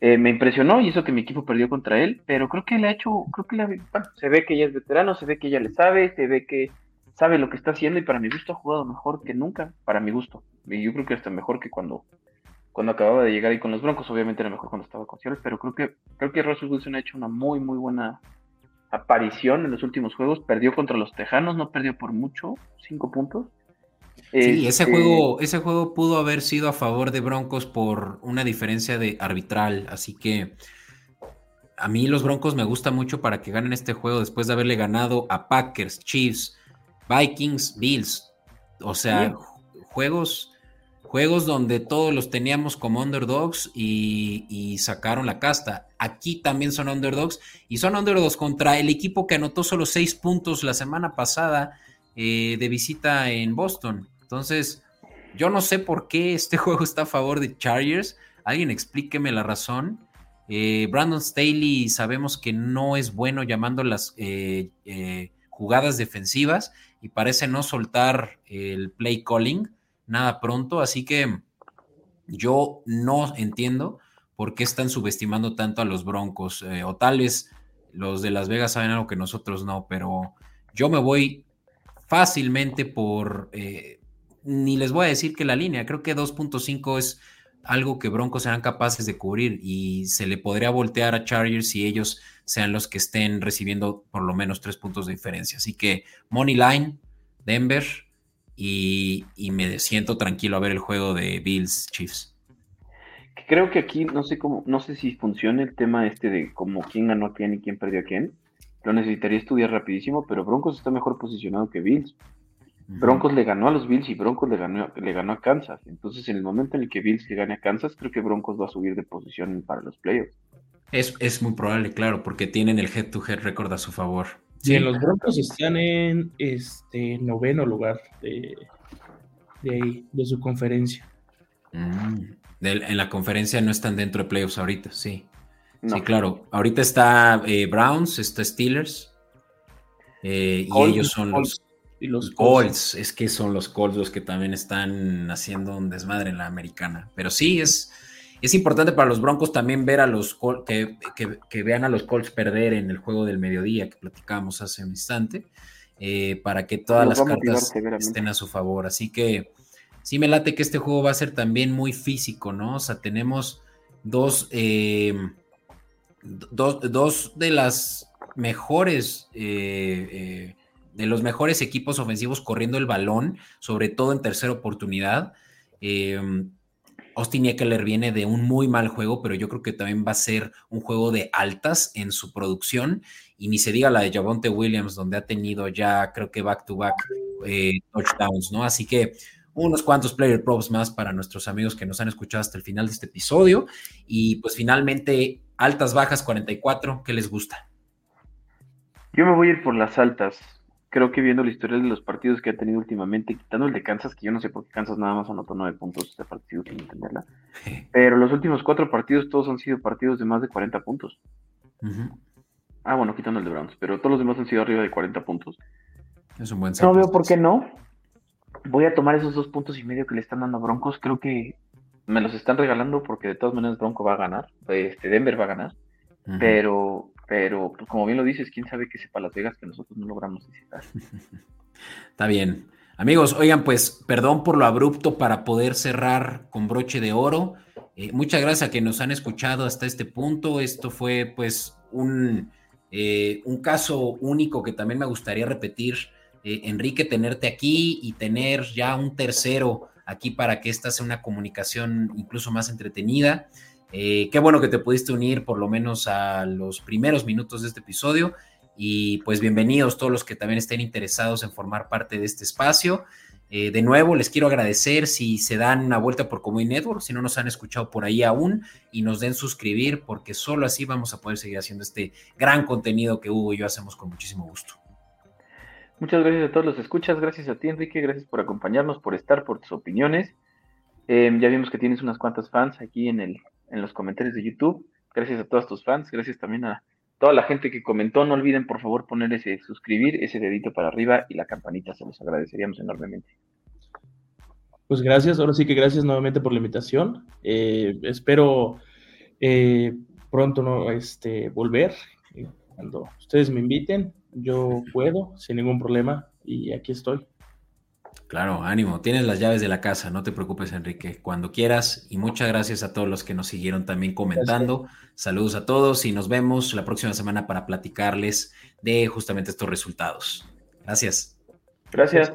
Eh, me impresionó y eso que mi equipo perdió contra él, pero creo que le ha hecho, creo que le se ve que ella es veterano, se ve que ella le sabe, se ve que sabe lo que está haciendo y para mi gusto ha jugado mejor que nunca, para mi gusto. Y yo creo que hasta mejor que cuando, cuando acababa de llegar ahí con los Broncos, obviamente era mejor cuando estaba con Seattle, pero creo que, creo que Russell Wilson ha hecho una muy, muy buena aparición en los últimos juegos. Perdió contra los Tejanos, no perdió por mucho, cinco puntos. Sí, ese este, juego, ese juego pudo haber sido a favor de Broncos por una diferencia de arbitral, así que a mí los Broncos me gusta mucho para que ganen este juego después de haberle ganado a Packers, Chiefs, Vikings, Bills. O sea, juegos, juegos donde todos los teníamos como underdogs y, sacaron la casta. Aquí también son underdogs y son underdogs contra el equipo que anotó solo seis puntos la semana pasada eh, de visita en Boston. Entonces, yo no sé por qué este juego está a favor de Chargers. Alguien explíqueme la razón. Eh, Brandon Staley sabemos que no es bueno llamando las eh, jugadas defensivas y parece no soltar el play calling nada pronto, así que yo no entiendo por qué están subestimando tanto a los Broncos, o tal vez los de Las Vegas saben algo que nosotros no, pero yo me voy fácilmente por ni les voy a decir que la línea, creo que 2.5 es algo que Broncos serán capaces de cubrir y se le podría voltear a Chargers si ellos sean los que estén recibiendo por lo menos tres puntos de diferencia. Así que Money Line, Denver y, me siento tranquilo a ver el juego de Bills Chiefs. Creo que aquí no sé cómo, no sé si funciona el tema este de cómo quién ganó a quién y quién perdió a quién. Lo necesitaría estudiar rapidísimo, pero Broncos está mejor posicionado que Bills. Broncos le ganó a los Bills y Broncos le ganó, le ganó a Kansas. Entonces, en el momento en el que Bills le gane a Kansas, creo que Broncos va a subir de posición para los playoffs. Es, es muy probable, claro, porque tienen el head-to-head record a su favor. Sí, los Broncos están en este noveno lugar de, de de su conferencia. Mm, en la conferencia no están dentro de playoffs ahorita, sí. Sí, claro. Ahorita está eh, Browns, está Steelers. Eh, y ellos son los y los Colts, es que son los Colts los que también están haciendo un desmadre en la americana. Pero sí, es, es importante para los Broncos también ver a los que, que, vean a los Colts perder en el juego del mediodía que platicábamos hace un instante, eh, para que todas las cartas estén a su favor. Así que sí me late que este juego va a ser también muy físico, ¿no? O sea, tenemos dos, eh, dos, de las mejores eh, de los mejores equipos ofensivos corriendo el balón, sobre todo en tercera oportunidad. Austin Eckler viene de un muy mal juego, pero yo creo que también va a ser un juego de altas en su producción. Y ni se diga la de Javonte Williams, donde ha tenido ya, creo que back to back eh, touchdowns, ¿no? Así que unos cuantos player props más para nuestros amigos que nos han escuchado hasta el final de este episodio. Y pues finalmente, altas, bajas, 44, ¿qué les gusta? Yo me voy a ir por las altas creo que viendo la historia de los partidos que ha tenido últimamente, quitando el de Kansas, que yo no sé por qué Kansas nada más anotó nueve puntos este partido sin entenderla, pero los últimos cuatro partidos todos han sido partidos de más de 40 puntos. Ah, bueno, quitando el de Browns, pero todos los demás han sido arriba de 40 puntos. Es un buen No veo por qué no. Voy a tomar esos dos puntos y medio que le están dando a Broncos. Creo que me los están regalando porque de todas maneras Bronco va a ganar. Este Denver va a ganar. Pero pero, pues, como bien lo dices, quién sabe qué sepa Las Vegas que nosotros no logramos visitar. Está bien. Amigos, oigan, pues perdón por lo abrupto para poder cerrar con broche de oro. Eh, muchas gracias a que nos han escuchado hasta este punto. Esto fue pues un, eh, un caso único que también me gustaría repetir. Eh, Enrique, tenerte aquí y tener ya un tercero aquí para que esta sea una comunicación incluso más entretenida. Eh, qué bueno que te pudiste unir por lo menos a los primeros minutos de este episodio y pues bienvenidos todos los que también estén interesados en formar parte de este espacio. Eh, de nuevo, les quiero agradecer si se dan una vuelta por Comuy Network, si no nos han escuchado por ahí aún, y nos den suscribir, porque solo así vamos a poder seguir haciendo este gran contenido que Hugo y yo hacemos con muchísimo gusto. Muchas gracias a todos los escuchas, gracias a ti Enrique, gracias por acompañarnos, por estar, por tus opiniones. Em, ya vimos que tienes unas cuantas fans aquí en, el, en los comentarios de YouTube. Gracias a todos tus fans, gracias también a toda la gente que comentó. No olviden por favor poner ese suscribir, ese dedito para arriba y la campanita, se los agradeceríamos enormemente. Pues gracias, ahora sí que gracias nuevamente por la invitación. Eh, espero eh, pronto no, este, volver. Cuando ustedes me inviten, yo puedo, sin ningún problema, y aquí estoy. Claro, ánimo, tienes las llaves de la casa, no te preocupes, Enrique, cuando quieras. Y muchas gracias a todos los que nos siguieron también comentando. Saludos a todos y nos vemos la próxima semana para platicarles de justamente estos resultados. Gracias. Gracias.